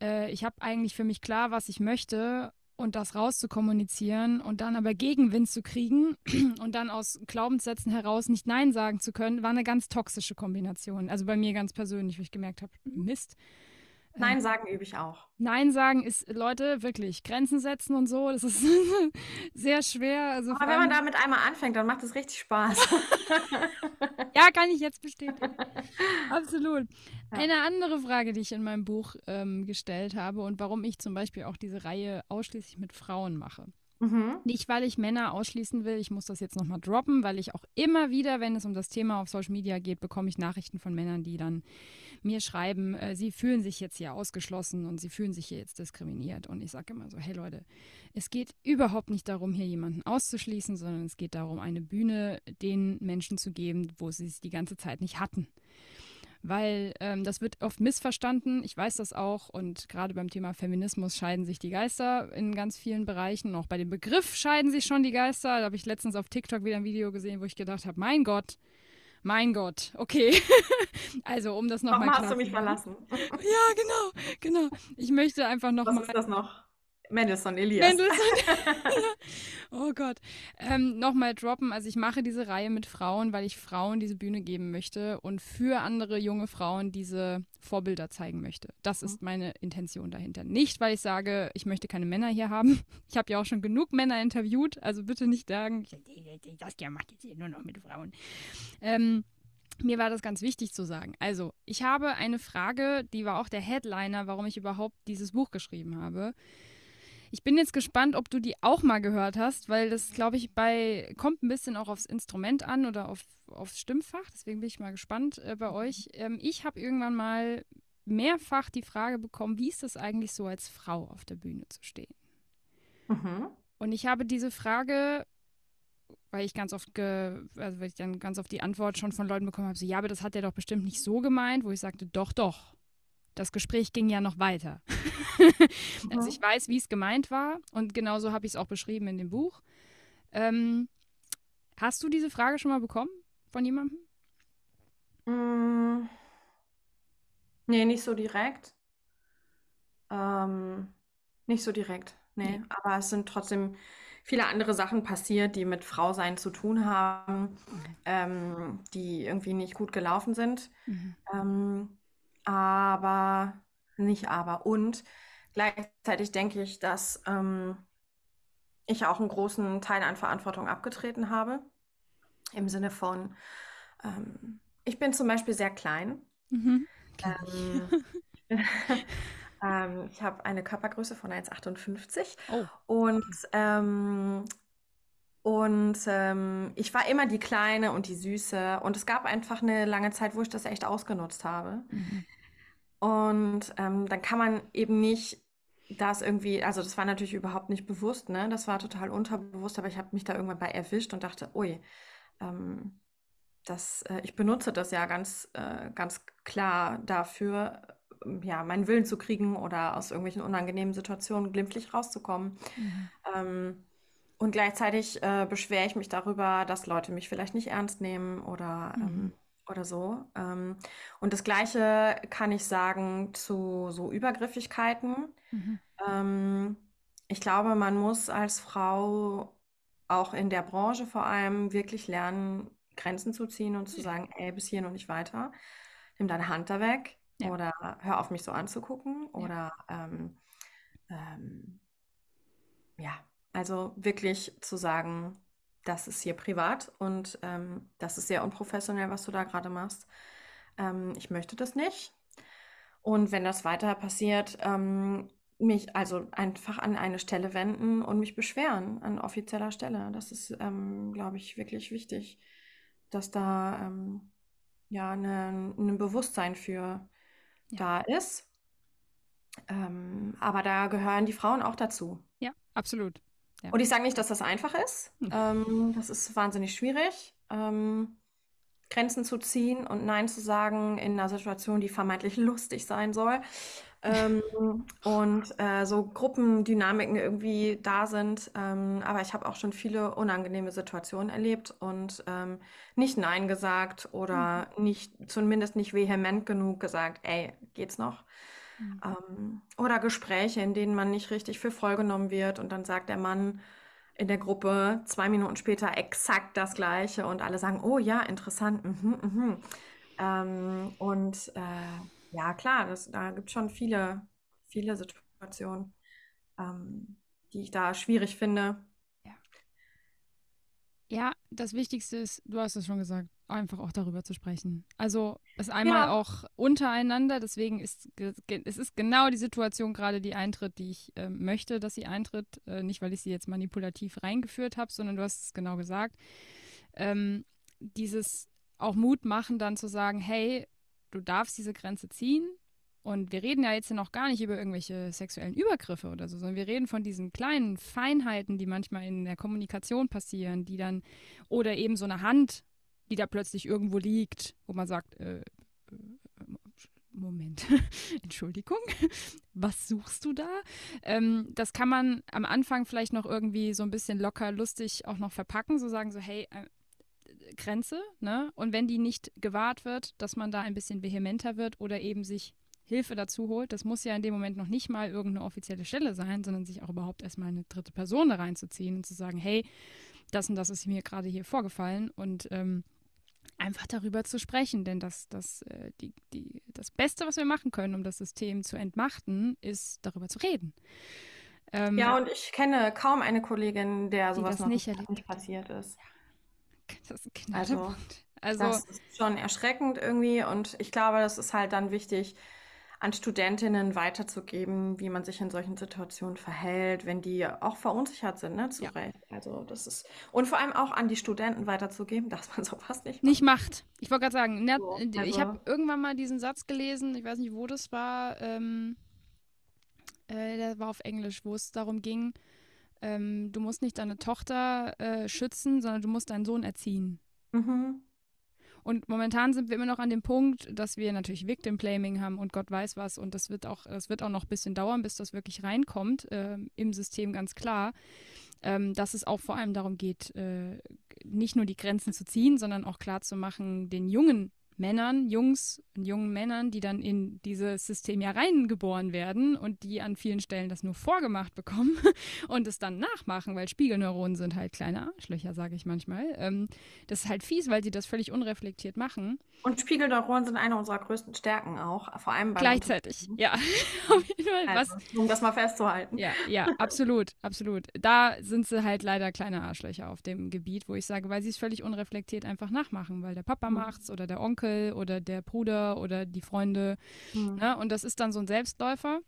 äh, ich habe eigentlich für mich klar, was ich möchte und das rauszukommunizieren und dann aber Gegenwind zu kriegen und dann aus Glaubenssätzen heraus nicht Nein sagen zu können, war eine ganz toxische Kombination. Also bei mir ganz persönlich, wo ich gemerkt habe, Mist. Ähm, Nein sagen übe ich auch. Nein sagen ist, Leute, wirklich, Grenzen setzen und so, das ist sehr schwer. Also Aber wenn man damit einmal anfängt, dann macht es richtig Spaß. Ja, kann ich jetzt bestätigen. Absolut. Ja. Eine andere Frage, die ich in meinem Buch ähm, gestellt habe und warum ich zum Beispiel auch diese Reihe ausschließlich mit Frauen mache. Mhm. Nicht, weil ich Männer ausschließen will, ich muss das jetzt nochmal droppen, weil ich auch immer wieder, wenn es um das Thema auf Social Media geht, bekomme ich Nachrichten von Männern, die dann mir schreiben, äh, sie fühlen sich jetzt hier ausgeschlossen und sie fühlen sich hier jetzt diskriminiert. Und ich sage immer so, hey Leute, es geht überhaupt nicht darum, hier jemanden auszuschließen, sondern es geht darum, eine Bühne den Menschen zu geben, wo sie es die ganze Zeit nicht hatten. weil ähm, das wird oft missverstanden. Ich weiß das auch und gerade beim Thema Feminismus scheiden sich die Geister in ganz vielen Bereichen. Auch bei dem Begriff scheiden sich schon die Geister. Da habe ich letztens auf TikTok wieder ein Video gesehen, wo ich gedacht habe, mein Gott, mein Gott, okay. also um das nochmal klar hast du mich verlassen. ja, genau, genau. Ich möchte einfach nochmal. Was mal, ist das noch? Mendelssohn Elias. Mendelssohn. oh Gott. Ähm, Nochmal droppen. Also ich mache diese Reihe mit Frauen, weil ich Frauen diese Bühne geben möchte und für andere junge Frauen diese Vorbilder zeigen möchte. Das ist mhm. meine Intention dahinter. Nicht, weil ich sage, ich möchte keine Männer hier haben. Ich habe ja auch schon genug Männer interviewt, also bitte nicht sagen, das ja macht jetzt hier nur noch mit Frauen. Ähm, mir war das ganz wichtig zu sagen. Also, ich habe eine Frage, die war auch der Headliner, warum ich überhaupt dieses Buch geschrieben habe. Ich bin jetzt gespannt, ob du die auch mal gehört hast, weil das, glaube ich, bei kommt ein bisschen auch aufs Instrument an oder auf, aufs Stimmfach. Deswegen bin ich mal gespannt äh, bei euch. Ähm, ich habe irgendwann mal mehrfach die Frage bekommen, wie ist es eigentlich so, als Frau auf der Bühne zu stehen? Mhm. Und ich habe diese Frage, weil ich ganz oft, ge, also weil ich dann ganz oft die Antwort schon von Leuten bekommen habe, so, ja, aber das hat er doch bestimmt nicht so gemeint, wo ich sagte, doch, doch das Gespräch ging ja noch weiter. also ich weiß, wie es gemeint war und genauso habe ich es auch beschrieben in dem Buch. Ähm, hast du diese Frage schon mal bekommen von jemandem? Mm, nee, nicht so direkt. Ähm, nicht so direkt, nee. nee. Aber es sind trotzdem viele andere Sachen passiert, die mit Frausein zu tun haben, mhm. ähm, die irgendwie nicht gut gelaufen sind. Mhm. Ähm, aber nicht aber. Und gleichzeitig denke ich, dass ähm, ich auch einen großen Teil an Verantwortung abgetreten habe. Im Sinne von, ähm, ich bin zum Beispiel sehr klein. Mhm. Ähm, ähm, ich habe eine Körpergröße von 1,58 oh. und ähm, und ähm, ich war immer die Kleine und die Süße. Und es gab einfach eine lange Zeit, wo ich das echt ausgenutzt habe. Mhm. Und ähm, dann kann man eben nicht das irgendwie, also das war natürlich überhaupt nicht bewusst, ne? Das war total unterbewusst, aber ich habe mich da irgendwann bei erwischt und dachte, ui, ähm, das, äh, ich benutze das ja ganz, äh, ganz klar dafür, ähm, ja, meinen Willen zu kriegen oder aus irgendwelchen unangenehmen Situationen glimpflich rauszukommen. Mhm. Ähm, und gleichzeitig äh, beschwere ich mich darüber, dass Leute mich vielleicht nicht ernst nehmen oder ähm, mhm oder so. Ähm, und das Gleiche kann ich sagen zu so Übergriffigkeiten. Mhm. Ähm, ich glaube, man muss als Frau auch in der Branche vor allem wirklich lernen, Grenzen zu ziehen und zu sagen, ey, bis hier und nicht weiter. Nimm deine Hand da weg ja. oder hör auf mich so anzugucken ja. oder ähm, ähm, ja, also wirklich zu sagen, das ist hier privat und ähm, das ist sehr unprofessionell, was du da gerade machst. Ähm, ich möchte das nicht. Und wenn das weiter passiert, ähm, mich also einfach an eine Stelle wenden und mich beschweren an offizieller Stelle. Das ist, ähm, glaube ich, wirklich wichtig, dass da ähm, ja ein ne Bewusstsein für ja. da ist. Ähm, aber da gehören die Frauen auch dazu. Ja, absolut. Ja. Und ich sage nicht, dass das einfach ist. Hm. Ähm, das ist wahnsinnig schwierig, ähm, Grenzen zu ziehen und Nein zu sagen in einer Situation, die vermeintlich lustig sein soll. Ähm, und äh, so Gruppendynamiken irgendwie da sind. Ähm, aber ich habe auch schon viele unangenehme Situationen erlebt und ähm, nicht Nein gesagt oder mhm. nicht, zumindest nicht vehement genug gesagt, ey, geht's noch? Mhm. Ähm, oder Gespräche, in denen man nicht richtig für voll genommen wird und dann sagt der Mann in der Gruppe zwei Minuten später exakt das Gleiche und alle sagen, oh ja, interessant. Mhm, mhm. Ähm, und äh, ja, klar, das, da gibt es schon viele, viele Situationen, ähm, die ich da schwierig finde. Ja. ja, das Wichtigste ist, du hast es schon gesagt, einfach auch darüber zu sprechen. Also es einmal ja. auch untereinander, deswegen ist es ist genau die Situation gerade, die eintritt, die ich äh, möchte, dass sie eintritt. Äh, nicht, weil ich sie jetzt manipulativ reingeführt habe, sondern du hast es genau gesagt. Ähm, dieses auch Mut machen, dann zu sagen, hey, du darfst diese Grenze ziehen. Und wir reden ja jetzt noch gar nicht über irgendwelche sexuellen Übergriffe oder so, sondern wir reden von diesen kleinen Feinheiten, die manchmal in der Kommunikation passieren, die dann, oder eben so eine Hand die da plötzlich irgendwo liegt, wo man sagt, äh, Moment, Entschuldigung, was suchst du da? Ähm, das kann man am Anfang vielleicht noch irgendwie so ein bisschen locker, lustig auch noch verpacken, so sagen so, hey, äh, Grenze, ne? Und wenn die nicht gewahrt wird, dass man da ein bisschen vehementer wird oder eben sich Hilfe dazu holt. Das muss ja in dem Moment noch nicht mal irgendeine offizielle Stelle sein, sondern sich auch überhaupt erstmal eine dritte Person da reinzuziehen und zu sagen, hey, das und das ist mir gerade hier vorgefallen und ähm, einfach darüber zu sprechen. Denn das, das, äh, die, die, das Beste, was wir machen können, um das System zu entmachten, ist darüber zu reden. Ähm, ja, und ich kenne kaum eine Kollegin, der sowas noch nicht, nicht passiert ist. Das ist ein also, also, das ist schon erschreckend irgendwie und ich glaube, das ist halt dann wichtig, an Studentinnen weiterzugeben, wie man sich in solchen Situationen verhält, wenn die auch verunsichert sind, ne? Zu ja. Recht. Also das ist und vor allem auch an die Studenten weiterzugeben, dass man sowas nicht macht. Nicht macht. Ich wollte gerade sagen, ne, so, also. ich habe irgendwann mal diesen Satz gelesen, ich weiß nicht, wo das war, ähm, äh, der war auf Englisch, wo es darum ging, ähm, du musst nicht deine Tochter äh, schützen, sondern du musst deinen Sohn erziehen. Mhm. Und momentan sind wir immer noch an dem Punkt, dass wir natürlich Victim Blaming haben und Gott weiß was. Und das wird auch, das wird auch noch ein bisschen dauern, bis das wirklich reinkommt äh, im System, ganz klar. Ähm, dass es auch vor allem darum geht, äh, nicht nur die Grenzen zu ziehen, sondern auch klar zu machen, den jungen Männern, Jungs und jungen Männern, die dann in dieses System ja reingeboren werden und die an vielen Stellen das nur vorgemacht bekommen und es dann nachmachen, weil Spiegelneuronen sind halt kleine Arschlöcher, sage ich manchmal. Ähm, das ist halt fies, weil sie das völlig unreflektiert machen. Und Spiegelneuronen sind eine unserer größten Stärken auch, vor allem bei Gleichzeitig, ja. also, um das mal festzuhalten. Ja, ja, absolut, absolut. Da sind sie halt leider kleine Arschlöcher auf dem Gebiet, wo ich sage, weil sie es völlig unreflektiert einfach nachmachen, weil der Papa mhm. macht's oder der Onkel Onkel oder der Bruder oder die Freunde. Mhm. Ne? Und das ist dann so ein Selbstläufer.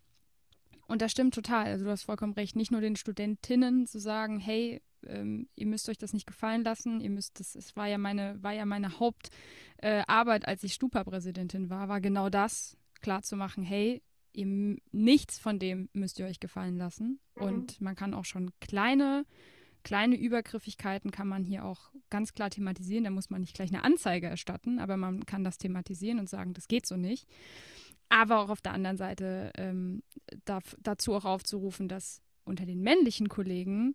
Und das stimmt total. Also du hast vollkommen recht. Nicht nur den Studentinnen zu sagen, hey, ähm, ihr müsst euch das nicht gefallen lassen. Ihr müsst, das, es war ja meine, war ja meine Hauptarbeit, äh, als ich Stupa-Präsidentin war, war genau das, klar zu machen, hey, ihr, nichts von dem müsst ihr euch gefallen lassen. Mhm. Und man kann auch schon kleine Kleine Übergriffigkeiten kann man hier auch ganz klar thematisieren. Da muss man nicht gleich eine Anzeige erstatten, aber man kann das thematisieren und sagen, das geht so nicht. Aber auch auf der anderen Seite ähm, darf, dazu auch aufzurufen, dass unter den männlichen Kollegen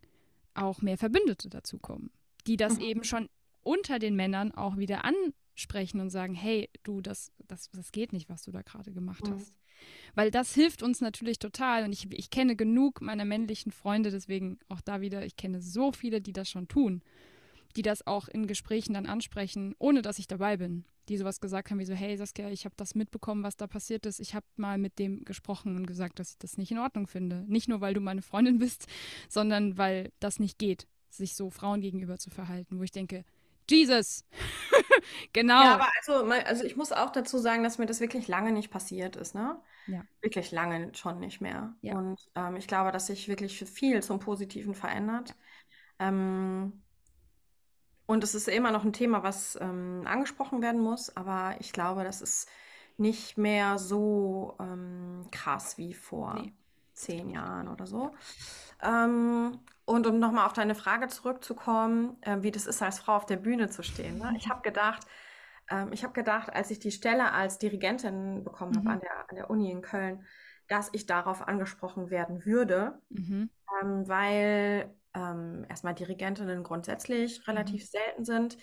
auch mehr Verbündete dazukommen, die das mhm. eben schon unter den Männern auch wieder ansprechen und sagen, hey, du, das, das, das geht nicht, was du da gerade gemacht mhm. hast. Weil das hilft uns natürlich total. Und ich, ich kenne genug meiner männlichen Freunde, deswegen auch da wieder, ich kenne so viele, die das schon tun. Die das auch in Gesprächen dann ansprechen, ohne dass ich dabei bin. Die sowas gesagt haben wie so, hey Saskia, ich habe das mitbekommen, was da passiert ist. Ich habe mal mit dem gesprochen und gesagt, dass ich das nicht in Ordnung finde. Nicht nur, weil du meine Freundin bist, sondern weil das nicht geht, sich so Frauen gegenüber zu verhalten. Wo ich denke, Jesus. genau. Ja, aber also, also ich muss auch dazu sagen, dass mir das wirklich lange nicht passiert ist, ne? Ja. Wirklich lange schon nicht mehr. Ja. Und ähm, ich glaube, dass sich wirklich viel zum Positiven verändert. Ähm, und es ist immer noch ein Thema, was ähm, angesprochen werden muss, aber ich glaube, das ist nicht mehr so ähm, krass wie vor nee. Zehn Jahren oder so. Ähm, und um nochmal auf deine Frage zurückzukommen, äh, wie das ist, als Frau auf der Bühne zu stehen. Ne? Ich habe gedacht, ähm, ich habe gedacht, als ich die Stelle als Dirigentin bekommen mhm. habe an der, an der Uni in Köln, dass ich darauf angesprochen werden würde, mhm. ähm, weil ähm, erstmal Dirigentinnen grundsätzlich relativ mhm. selten sind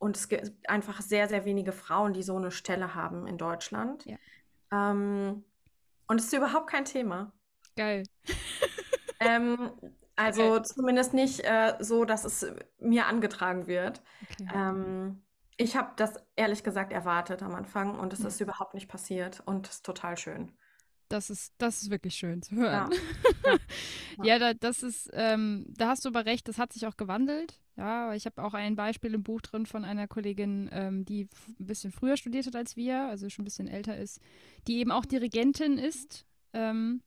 und es gibt einfach sehr, sehr wenige Frauen, die so eine Stelle haben in Deutschland. Ja. Ähm, und es ist überhaupt kein Thema. Geil. ähm, also okay. zumindest nicht äh, so, dass es mir angetragen wird. Okay. Ähm, ich habe das ehrlich gesagt erwartet am Anfang und es ja. ist überhaupt nicht passiert und es ist total schön. Das ist, das ist wirklich schön zu hören. Ja, ja. da, das ist, ähm, da hast du aber recht, das hat sich auch gewandelt. Ja, ich habe auch ein Beispiel im Buch drin von einer Kollegin, ähm, die ein bisschen früher studiert hat als wir, also schon ein bisschen älter ist, die eben auch Dirigentin ist. Ähm,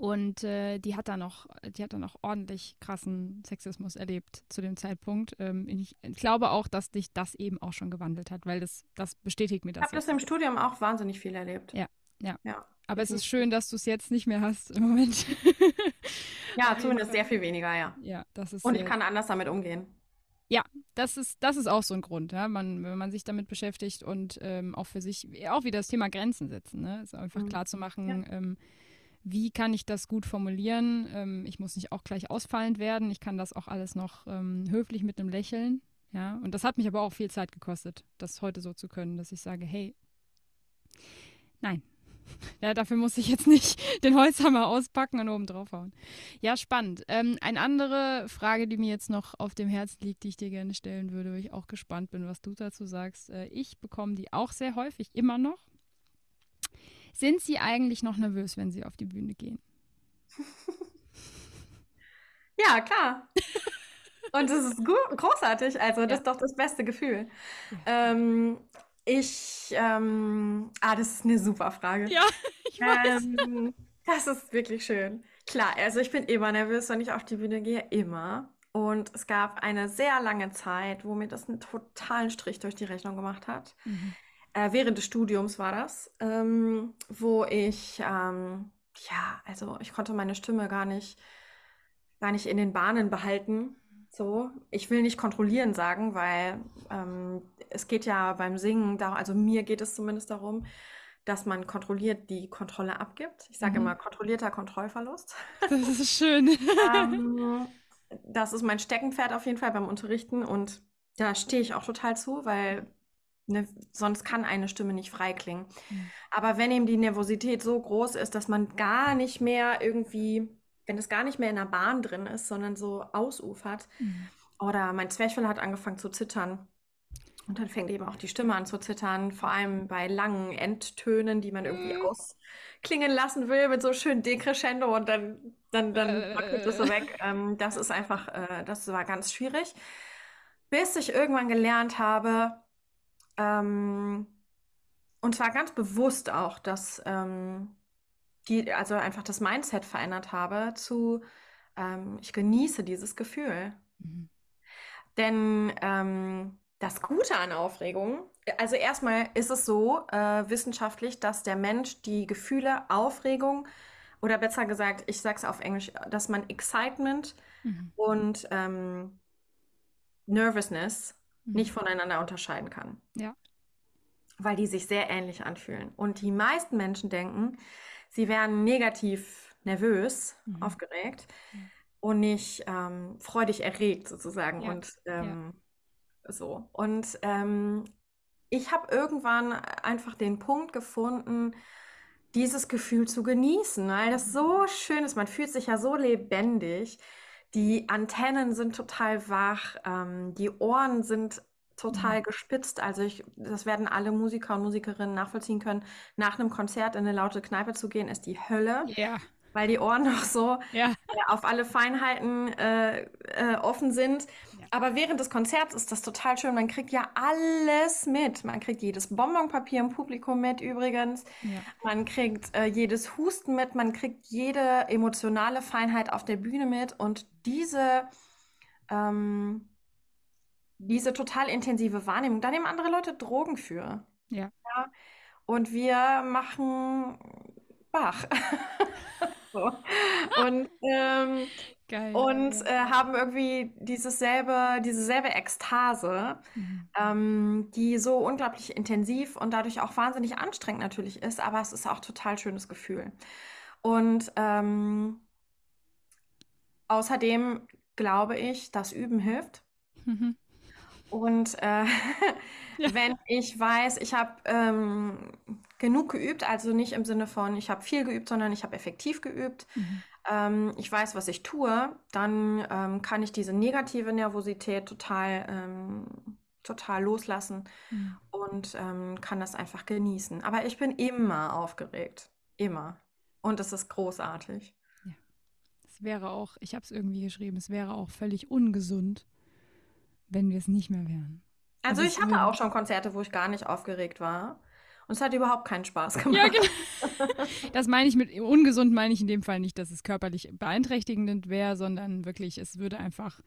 und äh, die hat da noch, die hat da noch ordentlich krassen Sexismus erlebt zu dem Zeitpunkt. Ähm, ich glaube auch, dass dich das eben auch schon gewandelt hat, weil das, das bestätigt mir das. Ich habe das im Studium auch wahnsinnig viel erlebt. Ja, ja. ja. Aber es ist schön, dass du es jetzt nicht mehr hast im Moment. ja, zumindest sehr viel weniger, ja. Ja, das ist. Und ich kann anders damit umgehen. Ja, das ist, das ist auch so ein Grund, ja? man, wenn man sich damit beschäftigt und ähm, auch für sich auch wieder das Thema Grenzen setzen. Ne? Ist einfach mhm. klar zu machen, ja. ähm, wie kann ich das gut formulieren? Ähm, ich muss nicht auch gleich ausfallend werden. Ich kann das auch alles noch ähm, höflich mit einem Lächeln. Ja, und das hat mich aber auch viel Zeit gekostet, das heute so zu können, dass ich sage, hey, nein. Ja, dafür muss ich jetzt nicht den Holzhammer auspacken und oben draufhauen. Ja, spannend. Ähm, eine andere Frage, die mir jetzt noch auf dem Herzen liegt, die ich dir gerne stellen würde, wo ich auch gespannt bin, was du dazu sagst. Äh, ich bekomme die auch sehr häufig, immer noch. Sind Sie eigentlich noch nervös, wenn Sie auf die Bühne gehen? ja, klar. Und das ist großartig. Also, das ja. ist doch das beste Gefühl. Ja. Ähm, ich, ähm, ah, das ist eine super Frage. Ja, ich weiß. Ähm, das ist wirklich schön. Klar, also ich bin immer nervös, wenn ich auf die Bühne gehe, immer. Und es gab eine sehr lange Zeit, wo mir das einen totalen Strich durch die Rechnung gemacht hat. Mhm. Äh, während des Studiums war das, ähm, wo ich, ähm, ja, also ich konnte meine Stimme gar nicht, gar nicht in den Bahnen behalten. So, ich will nicht kontrollieren sagen, weil ähm, es geht ja beim Singen, da, also mir geht es zumindest darum, dass man kontrolliert die Kontrolle abgibt. Ich sage mhm. immer kontrollierter Kontrollverlust. Das ist schön. ähm, das ist mein Steckenpferd auf jeden Fall beim Unterrichten und da stehe ich auch total zu, weil Ne, sonst kann eine Stimme nicht frei klingen. Mhm. Aber wenn eben die Nervosität so groß ist, dass man gar nicht mehr irgendwie, wenn es gar nicht mehr in der Bahn drin ist, sondern so ausufert, mhm. oder mein Zwerchfell hat angefangen zu zittern. Und dann fängt eben auch die Stimme an zu zittern, vor allem bei langen Endtönen, die man irgendwie mhm. ausklingen lassen will mit so schön Decrescendo und dann, dann, dann äh, das so weg. Ähm, das ist einfach, äh, das war ganz schwierig. Bis ich irgendwann gelernt habe, ähm, und zwar ganz bewusst auch, dass ähm, die, also einfach das Mindset verändert habe zu, ähm, ich genieße dieses Gefühl. Mhm. Denn ähm, das Gute an Aufregung, also erstmal ist es so äh, wissenschaftlich, dass der Mensch die Gefühle Aufregung oder besser gesagt, ich sage es auf Englisch, dass man Excitement mhm. und ähm, Nervousness mhm. nicht voneinander unterscheiden kann. Ja. Weil die sich sehr ähnlich anfühlen. Und die meisten Menschen denken, sie wären negativ nervös, mhm. aufgeregt mhm. und nicht ähm, freudig erregt sozusagen. Ja. Und ähm, ja. so. Und ähm, ich habe irgendwann einfach den Punkt gefunden, dieses Gefühl zu genießen, weil das so schön ist. Man fühlt sich ja so lebendig. Die Antennen sind total wach, ähm, die Ohren sind total mhm. gespitzt. Also ich, das werden alle Musiker und Musikerinnen nachvollziehen können. Nach einem Konzert in eine laute Kneipe zu gehen, ist die Hölle. Ja. Weil die Ohren noch so ja. äh, auf alle Feinheiten äh, äh, offen sind. Aber während des Konzerts ist das total schön. Man kriegt ja alles mit. Man kriegt jedes Bonbonpapier im Publikum mit übrigens. Ja. Man kriegt äh, jedes Husten mit. Man kriegt jede emotionale Feinheit auf der Bühne mit. Und diese, ähm, diese total intensive Wahrnehmung, da nehmen andere Leute Drogen für. Ja. ja? Und wir machen Bach. so. Und ähm, Geil. Und äh, haben irgendwie dieses selbe, diese selbe Ekstase, mhm. ähm, die so unglaublich intensiv und dadurch auch wahnsinnig anstrengend natürlich ist, aber es ist auch total schönes Gefühl. Und ähm, außerdem glaube ich, dass Üben hilft. Mhm. Und äh, ja. wenn ich weiß, ich habe ähm, genug geübt, also nicht im Sinne von, ich habe viel geübt, sondern ich habe effektiv geübt, mhm ähm, ich weiß, was ich tue, dann ähm, kann ich diese negative Nervosität total, ähm, total loslassen mhm. und ähm, kann das einfach genießen. Aber ich bin immer aufgeregt. Immer. Und es ist großartig. Ja. Es wäre auch, ich habe es irgendwie geschrieben, es wäre auch völlig ungesund, wenn wir es nicht mehr wären. Also, also ich hatte auch schon Konzerte, wo ich gar nicht aufgeregt war. Und es hat überhaupt keinen Spaß gemacht. Ja, genau. Das meine ich mit ungesund, meine ich in dem Fall nicht, dass es körperlich beeinträchtigend wäre, sondern wirklich, es würde einfach,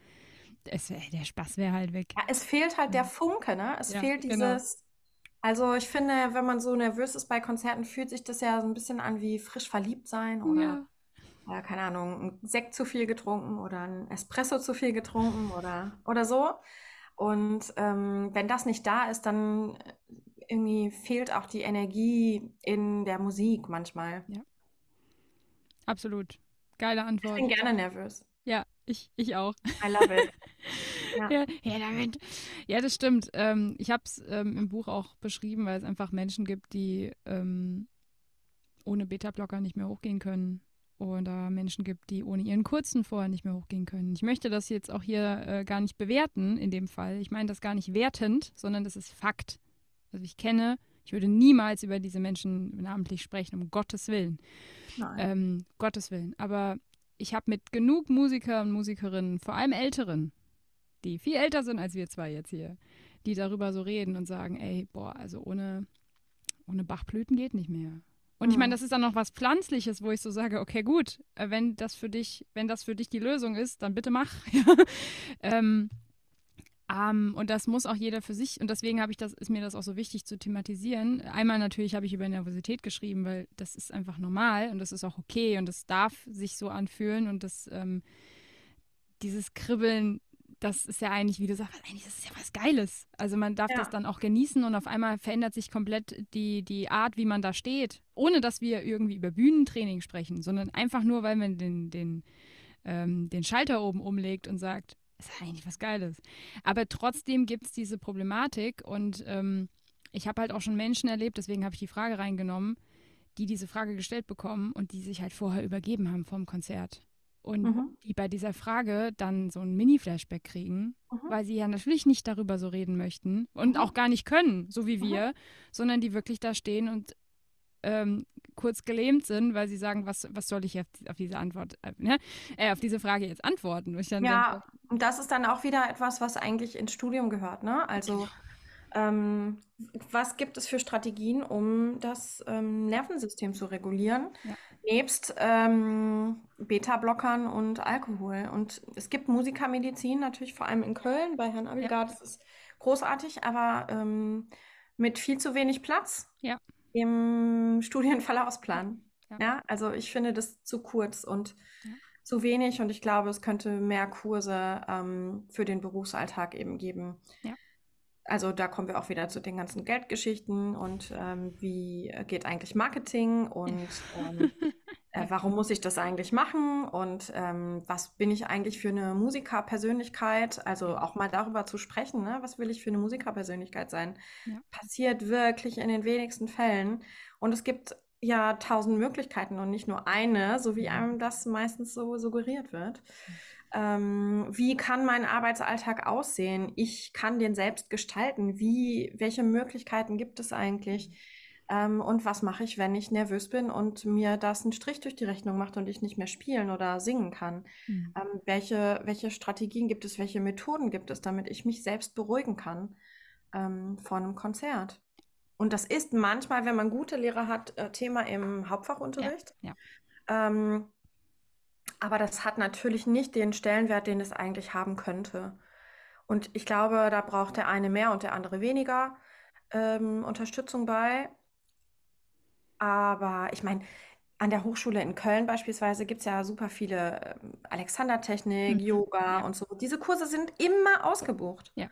es, der Spaß wäre halt weg. Ja, es fehlt halt der Funke, ne? Es ja, fehlt genau. dieses. Genau. Also ich finde, wenn man so nervös ist bei Konzerten, fühlt sich das ja so ein bisschen an wie frisch verliebt sein oder ja. Ja, keine Ahnung, ein Sekt zu viel getrunken oder ein Espresso zu viel getrunken oder, oder so. Und ähm, wenn das nicht da ist, dann irgendwie fehlt auch die Energie in der Musik manchmal. Ja. Absolut. Geile Antwort. Ich bin gerne nervös. Ja, ich, ich auch. I love it. Ja, ja, ja, damit. ja das stimmt. Ähm, ich habe es ähm, im Buch auch beschrieben, weil es einfach Menschen gibt, die ähm, ohne Beta-Blocker nicht mehr hochgehen können. Oder Menschen gibt, die ohne ihren kurzen vorher nicht mehr hochgehen können. Ich möchte das jetzt auch hier äh, gar nicht bewerten in dem Fall. Ich meine das gar nicht wertend, sondern das ist Fakt. Also ich kenne, ich würde niemals über diese Menschen namentlich sprechen, um Gottes Willen. Ähm, Gottes Willen. Aber ich habe mit genug Musiker und Musikerinnen, vor allem Älteren, die viel älter sind als wir zwei jetzt hier, die darüber so reden und sagen, ey, boah, also ohne, ohne Bachblüten geht nicht mehr. Und ich meine, mhm. das ist dann noch was Pflanzliches, wo ich so sage, okay, gut, äh, wenn das für dich, wenn das für dich die Lösung ist, dann bitte mach. ähm, um, ähm, und das muss auch jeder für sich, und deswegen habe ich das, ist mir das auch so wichtig zu thematisieren. Einmal natürlich habe ich über Nervosität geschrieben, weil das ist einfach normal und das ist auch okay und das darf sich so anfühlen und das, ähm, dieses Kribbeln, das ist ja eigentlich, wie du sagst, eigentlich ist es ja was Geiles. Also man darf ja. das dann auch genießen und auf einmal verändert sich komplett die, die Art, wie man da steht, ohne dass wir irgendwie über Bühnentraining sprechen, sondern einfach nur, weil man den, den, ähm, den Schalter oben umlegt und sagt, ist eigentlich was Geiles. Aber trotzdem gibt es diese Problematik und ähm, ich habe halt auch schon Menschen erlebt, deswegen habe ich die Frage reingenommen, die diese Frage gestellt bekommen und die sich halt vorher übergeben haben vom Konzert. Und mhm. die bei dieser Frage dann so ein Mini-Flashback kriegen, mhm. weil sie ja natürlich nicht darüber so reden möchten und mhm. auch gar nicht können, so wie mhm. wir, sondern die wirklich da stehen und ähm, kurz gelähmt sind, weil sie sagen, was, was soll ich auf, auf diese Antwort, äh, ne? äh, auf diese Frage jetzt antworten? ja, denke, und das ist dann auch wieder etwas, was eigentlich ins Studium gehört, ne? Also ähm, was gibt es für Strategien, um das ähm, Nervensystem zu regulieren? Ja. Nebst ähm, Beta-Blockern und Alkohol. Und es gibt Musikermedizin, natürlich vor allem in Köln bei Herrn Abelgard. Ja. Das ist großartig, aber ähm, mit viel zu wenig Platz. Ja im Studienverlaufsplan. Ja. ja. also ich finde das zu kurz und ja. zu wenig und ich glaube, es könnte mehr Kurse ähm, für den Berufsalltag eben geben. Ja. Also da kommen wir auch wieder zu den ganzen Geldgeschichten und ähm, wie geht eigentlich Marketing und ähm, äh, warum muss ich das eigentlich machen und ähm, was bin ich eigentlich für eine Musikerpersönlichkeit? Also auch mal darüber zu sprechen, ne? was will ich für eine Musikerpersönlichkeit sein? Ja. Passiert wirklich in den wenigsten Fällen. Und es gibt ja tausend Möglichkeiten und nicht nur eine, so wie einem das meistens so suggeriert wird. Ähm, wie kann mein Arbeitsalltag aussehen? Ich kann den selbst gestalten. Wie, welche Möglichkeiten gibt es eigentlich? Ähm, und was mache ich, wenn ich nervös bin und mir das einen Strich durch die Rechnung macht und ich nicht mehr spielen oder singen kann? Mhm. Ähm, welche, welche Strategien gibt es, welche Methoden gibt es, damit ich mich selbst beruhigen kann ähm, vor einem Konzert? Und das ist manchmal, wenn man gute Lehrer hat, äh, Thema im Hauptfachunterricht. Ja, ja. Ähm, aber das hat natürlich nicht den Stellenwert, den es eigentlich haben könnte. Und ich glaube, da braucht der eine mehr und der andere weniger ähm, Unterstützung bei. Aber ich meine, an der Hochschule in Köln beispielsweise gibt es ja super viele ähm, Alexandertechnik, mhm. Yoga ja. und so. Diese Kurse sind immer ausgebucht. Ja.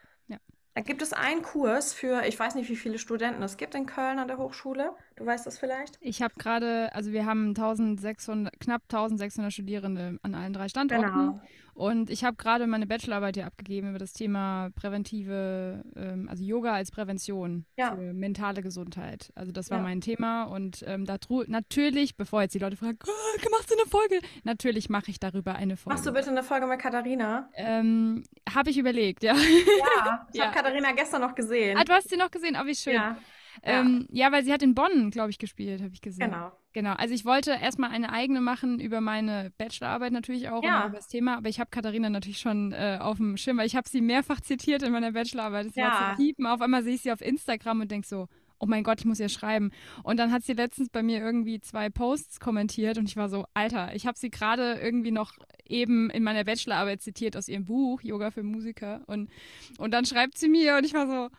Da gibt es einen Kurs für, ich weiß nicht, wie viele Studenten es gibt in Köln an der Hochschule. Du weißt das vielleicht? Ich habe gerade, also wir haben 1600, knapp 1600 Studierende an allen drei Standorten. Genau. Und ich habe gerade meine Bachelorarbeit hier abgegeben über das Thema präventive, ähm, also Yoga als Prävention ja. für mentale Gesundheit. Also das war ja. mein Thema und ähm, da natürlich, bevor jetzt die Leute fragen, oh, machst du eine Folge? Natürlich mache ich darüber eine Folge. Machst du bitte eine Folge mit Katharina? Ähm, habe ich überlegt, ja. Ja, ich ja. habe Katharina gestern noch gesehen. Ah, du hast sie noch gesehen, oh wie schön. Ja. Ähm, ja. weil sie hat in Bonn, glaube ich, gespielt, habe ich gesehen. Genau. Genau. Also ich wollte erstmal eine eigene machen über meine Bachelorarbeit natürlich auch ja. und über das Thema, aber ich habe Katharina natürlich schon äh, auf dem Schirm, weil ich habe sie mehrfach zitiert in meiner Bachelorarbeit. Das ja. war zu piepen. Auf einmal sehe ich sie auf Instagram und denke so, oh mein Gott, ich muss ihr schreiben. Und dann hat sie letztens bei mir irgendwie zwei Posts kommentiert und ich war so, Alter, ich habe sie gerade irgendwie noch eben in meiner Bachelorarbeit zitiert aus ihrem Buch Yoga für Musiker und, und dann schreibt sie mir und ich war so,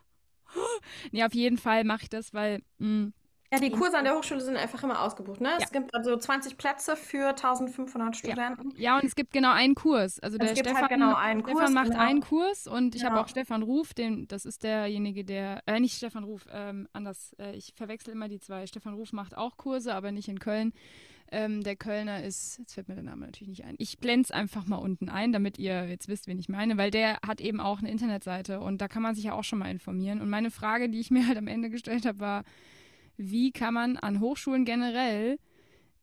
nee, auf jeden Fall mache ich das, weil mh, hm, Ja, die Kurse an der Hochschule sind einfach immer ausgebucht. Ne? Ja. Es gibt also 20 Plätze für 1500 Ja. Studenten. Ja, und es gibt genau einen Kurs. Also der Es gibt Stefan, halt genau einen Stefan Kurs. macht Genau. einen Kurs und ich habe Genau. auch Stefan Ruf, den, das ist derjenige, der, äh, nicht Stefan Ruf, ähm, anders, äh, ich verwechsel immer die zwei. Stefan Ruf macht auch Kurse, aber nicht in Köln. Ähm, der Kölner ist, jetzt fällt mir der Name natürlich nicht ein. Ich blende es einfach mal unten ein, damit ihr jetzt wisst, wen ich meine, weil der hat eben auch eine Internetseite und da kann man sich ja auch schon mal informieren. Und meine Frage, die ich mir halt am Ende gestellt habe, war, wie kann man an Hochschulen generell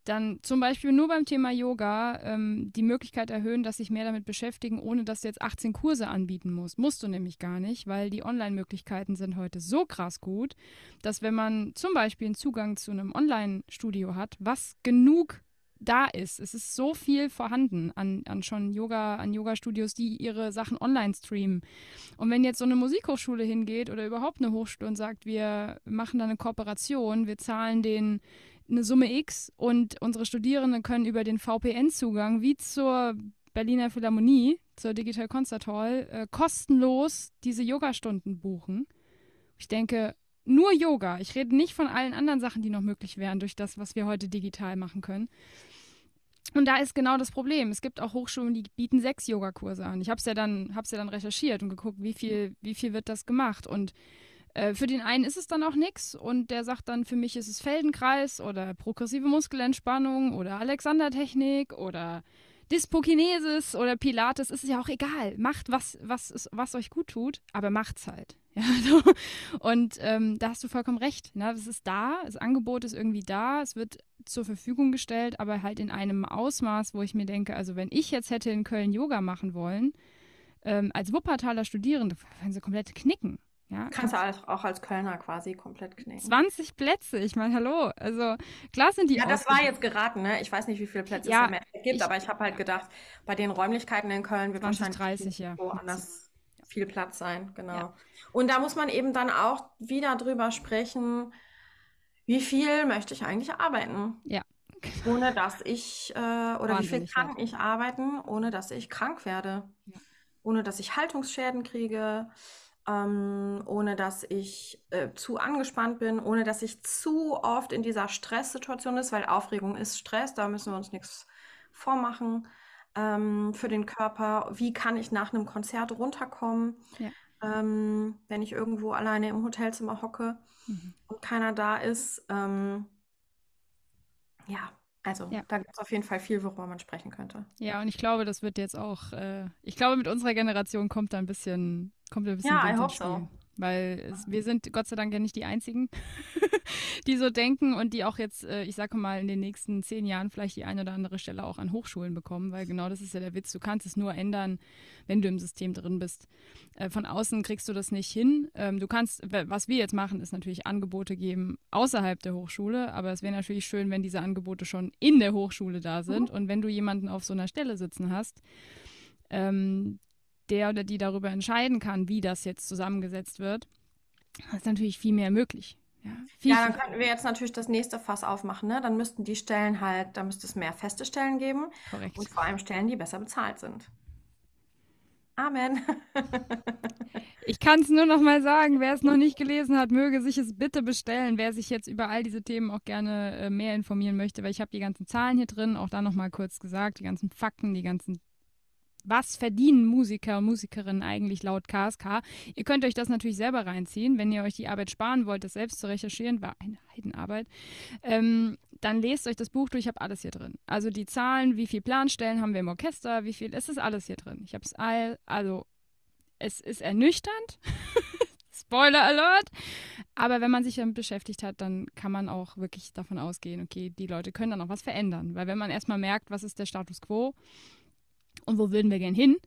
dann zum Beispiel nur beim Thema Yoga ähm, die Möglichkeit erhöhen, dass sich mehr damit beschäftigen, ohne dass du jetzt 18 Kurse anbieten musst. Musst du nämlich gar nicht, weil die Online-Möglichkeiten sind heute so krass gut, dass wenn man zum Beispiel einen Zugang zu einem Online-Studio hat, was genug da ist, es ist so viel vorhanden an, an schon Yoga, an Yoga-Studios, die ihre Sachen online streamen. Und wenn jetzt so eine Musikhochschule hingeht oder überhaupt eine Hochschule und sagt, wir machen da eine Kooperation, wir zahlen den eine Summe X und unsere Studierenden können über den VPN-Zugang wie zur Berliner Philharmonie, zur Digital Concert Hall, äh, kostenlos diese Yogastunden buchen. Ich denke, nur Yoga. Ich rede nicht von allen anderen Sachen, die noch möglich wären durch das, was wir heute digital machen können. Und da ist genau das Problem. Es gibt auch Hochschulen, die bieten sechs Yogakurse an. Ich habe es ja dann, ja dann recherchiert und geguckt, wie viel, wie viel wird das gemacht. Und äh, für den einen ist es dann auch nichts und der sagt dann, für mich ist es Feldenkreis oder progressive Muskelentspannung oder Alexander-Technik oder Dyspokinesis oder Pilates, ist ja auch egal. Macht, was, was, was euch gut tut, aber macht's halt. Ja, so. Und ähm, da hast du vollkommen recht. Ne? Es ist da, das Angebot ist irgendwie da, es wird zur Verfügung gestellt, aber halt in einem Ausmaß, wo ich mir denke, also wenn ich jetzt hätte in Köln Yoga machen wollen, ähm, als Wuppertaler Studierende, würden sie komplett knicken. Ja, Kannst du als- auch als Kölner quasi komplett knicken. 20 Plätze, ich meine, hallo. Also klar sind die Ja, das war jetzt geraten, ne? Ich weiß nicht, wie viele Plätze Ja, es im Endeffekt gibt, ich- aber ich habe halt gedacht, bei den Räumlichkeiten in Köln wird 20, wahrscheinlich 30, ja. woanders viel Platz sein, genau. Ja. Und da muss man eben dann auch wieder drüber sprechen, wie viel möchte ich eigentlich arbeiten? Ja. Ohne dass ich, äh, oder wie viel Wahnsinnig kann ich arbeiten, ohne dass ich krank werde? Ohne dass ich Haltungsschäden kriege, ähm, ohne dass ich äh, zu angespannt bin, ohne dass ich zu oft in dieser Stresssituation ist, weil Aufregung ist Stress, da müssen wir uns nichts vormachen ähm, für den Körper. Wie kann ich nach einem Konzert runterkommen, Ja. ähm, wenn ich irgendwo alleine im Hotelzimmer hocke Mhm. und keiner da ist? Ähm, ja, also Ja. da gibt es auf jeden Fall viel, worüber man sprechen könnte. Ja, und ich glaube, das wird jetzt auch, äh, ich glaube, mit unserer Generation kommt da ein bisschen, kommt ein bisschen Ja, I Wind hope Spiel. so. Weil es, wir sind Gott sei Dank ja nicht die Einzigen, die so denken und die auch jetzt, äh, ich sage mal, in den nächsten zehn Jahren vielleicht die eine oder andere Stelle auch an Hochschulen bekommen, weil genau das ist ja der Witz. Du kannst es nur ändern, wenn du im System drin bist. Äh, von außen kriegst du das nicht hin. Ähm, du kannst, was wir jetzt machen, ist natürlich Angebote geben außerhalb der Hochschule, aber es wäre natürlich schön, wenn diese Angebote schon in der Hochschule da sind und wenn du jemanden auf so einer Stelle sitzen hast, ähm, der oder die darüber entscheiden kann, wie das jetzt zusammengesetzt wird, ist natürlich viel mehr möglich. Ja, viel, Ja, dann viel könnten wir jetzt natürlich das nächste Fass aufmachen, ne? Dann müssten die Stellen halt, da müsste es mehr feste Stellen geben korrekt. und vor allem Stellen, die besser bezahlt sind. Amen. Ich kann es nur noch mal sagen, wer es noch nicht gelesen hat, möge sich es bitte bestellen. Wer sich jetzt über all diese Themen auch gerne äh, mehr informieren möchte, weil ich habe die ganzen Zahlen hier drin, auch da noch mal kurz gesagt, die ganzen Fakten, die ganzen was verdienen Musiker und Musikerinnen eigentlich laut KSK? Ihr könnt euch das natürlich selber reinziehen, wenn ihr euch die Arbeit sparen wollt, das selbst zu recherchieren, war eine Heidenarbeit. Ähm, dann lest euch das Buch durch, ich habe alles hier drin. Also die Zahlen, wie viele Planstellen haben wir im Orchester, wie viel, es ist alles hier drin. Ich habe es all, also es ist ernüchternd. Spoiler Alert. Aber wenn man sich damit beschäftigt hat, dann kann man auch wirklich davon ausgehen, okay, die Leute können dann auch was verändern. Weil wenn man erstmal merkt, was ist der Status quo und wo würden wir gern hin,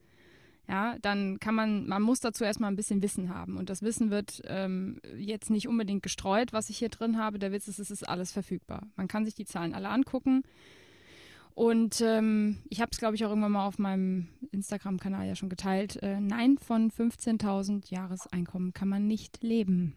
ja, dann kann man, man muss dazu erstmal ein bisschen Wissen haben. Und das Wissen wird ähm, jetzt nicht unbedingt gestreut, was ich hier drin habe. Der Witz ist, es ist alles verfügbar. Man kann sich die Zahlen alle angucken. Und ähm, ich habe es, glaube ich, auch irgendwann mal auf meinem Instagram-Kanal ja schon geteilt. Äh, nein, von 15.000 Jahreseinkommen kann man nicht leben.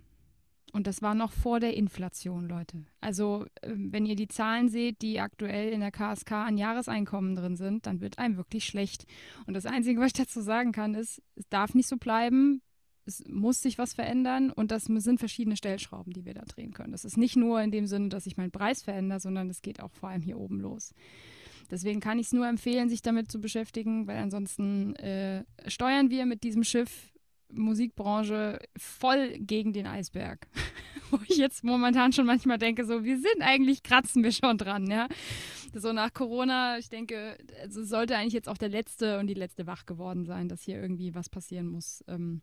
Und das war noch vor der Inflation, Leute. Also, ähm, wenn ihr die Zahlen seht, die aktuell in der KSK an Jahreseinkommen drin sind, dann wird einem wirklich schlecht. Und das Einzige, was ich dazu sagen kann, ist, es darf nicht so bleiben. es muss sich was verändern und das sind verschiedene Stellschrauben, die wir da drehen können. Das ist nicht nur in dem Sinne, dass ich meinen Preis verändere, sondern es geht auch vor allem hier oben los. Deswegen kann ich es nur empfehlen, sich damit zu beschäftigen, weil ansonsten äh, steuern wir mit diesem Schiff Musikbranche voll gegen den Eisberg. Wo ich jetzt momentan schon manchmal denke, so, wir sind eigentlich, kratzen wir schon dran, ja. So nach Corona, ich denke, also sollte eigentlich jetzt auch der Letzte und die Letzte wach geworden sein, dass hier irgendwie was passieren muss. Ähm,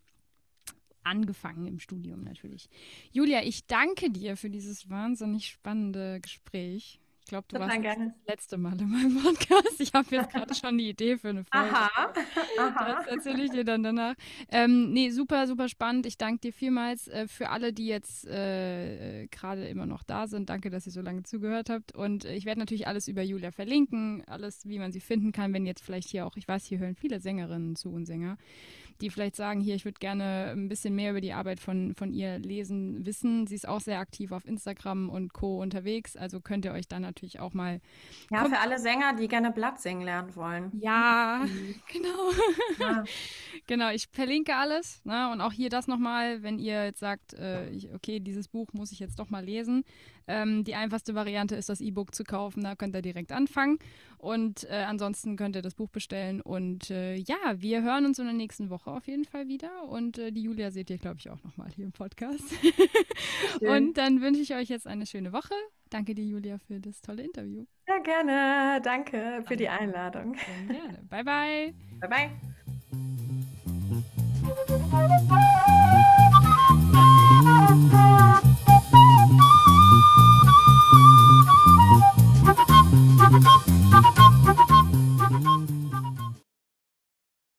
angefangen im Studium natürlich. Julia, ich danke dir für dieses wahnsinnig spannende Gespräch. Ich glaube, du warst das letzte Mal in meinem Podcast. Ich habe jetzt gerade schon die Idee für eine Folge. Aha, aha. Das erzähle ich dir dann danach. Ähm, nee, super, super spannend. Ich danke dir vielmals äh, für alle, die jetzt äh, gerade immer noch da sind. Danke, dass ihr so lange zugehört habt. Und äh, ich werde natürlich alles über Julia verlinken, alles, wie man sie finden kann, wenn jetzt vielleicht hier auch, ich weiß, hier hören viele Sängerinnen zu und Sänger die vielleicht sagen, hier, ich würde gerne ein bisschen mehr über die Arbeit von, von ihr lesen, wissen. Sie ist auch sehr aktiv auf Instagram und Co. unterwegs, also könnt ihr euch dann natürlich auch mal. Ja, für alle Sänger, die gerne Blatt singen lernen wollen. Ja, mhm. genau. Ja. genau, ich verlinke alles. Ne? Und auch hier das nochmal, wenn ihr jetzt sagt, äh, ich, okay, dieses Buch muss ich jetzt doch mal lesen. Ähm, die einfachste Variante ist, das E-Book zu kaufen. Da könnt ihr direkt anfangen. Und äh, ansonsten könnt ihr das Buch bestellen. Und äh, ja, wir hören uns in der nächsten Woche auf jeden Fall wieder. Und äh, die Julia seht ihr, glaube ich, auch nochmal hier im Podcast. und dann wünsche ich euch jetzt eine schöne Woche. Danke dir, Julia, für das tolle Interview. Ja, gerne. Danke für die Einladung. Gerne. Bye, bye. Bye, bye.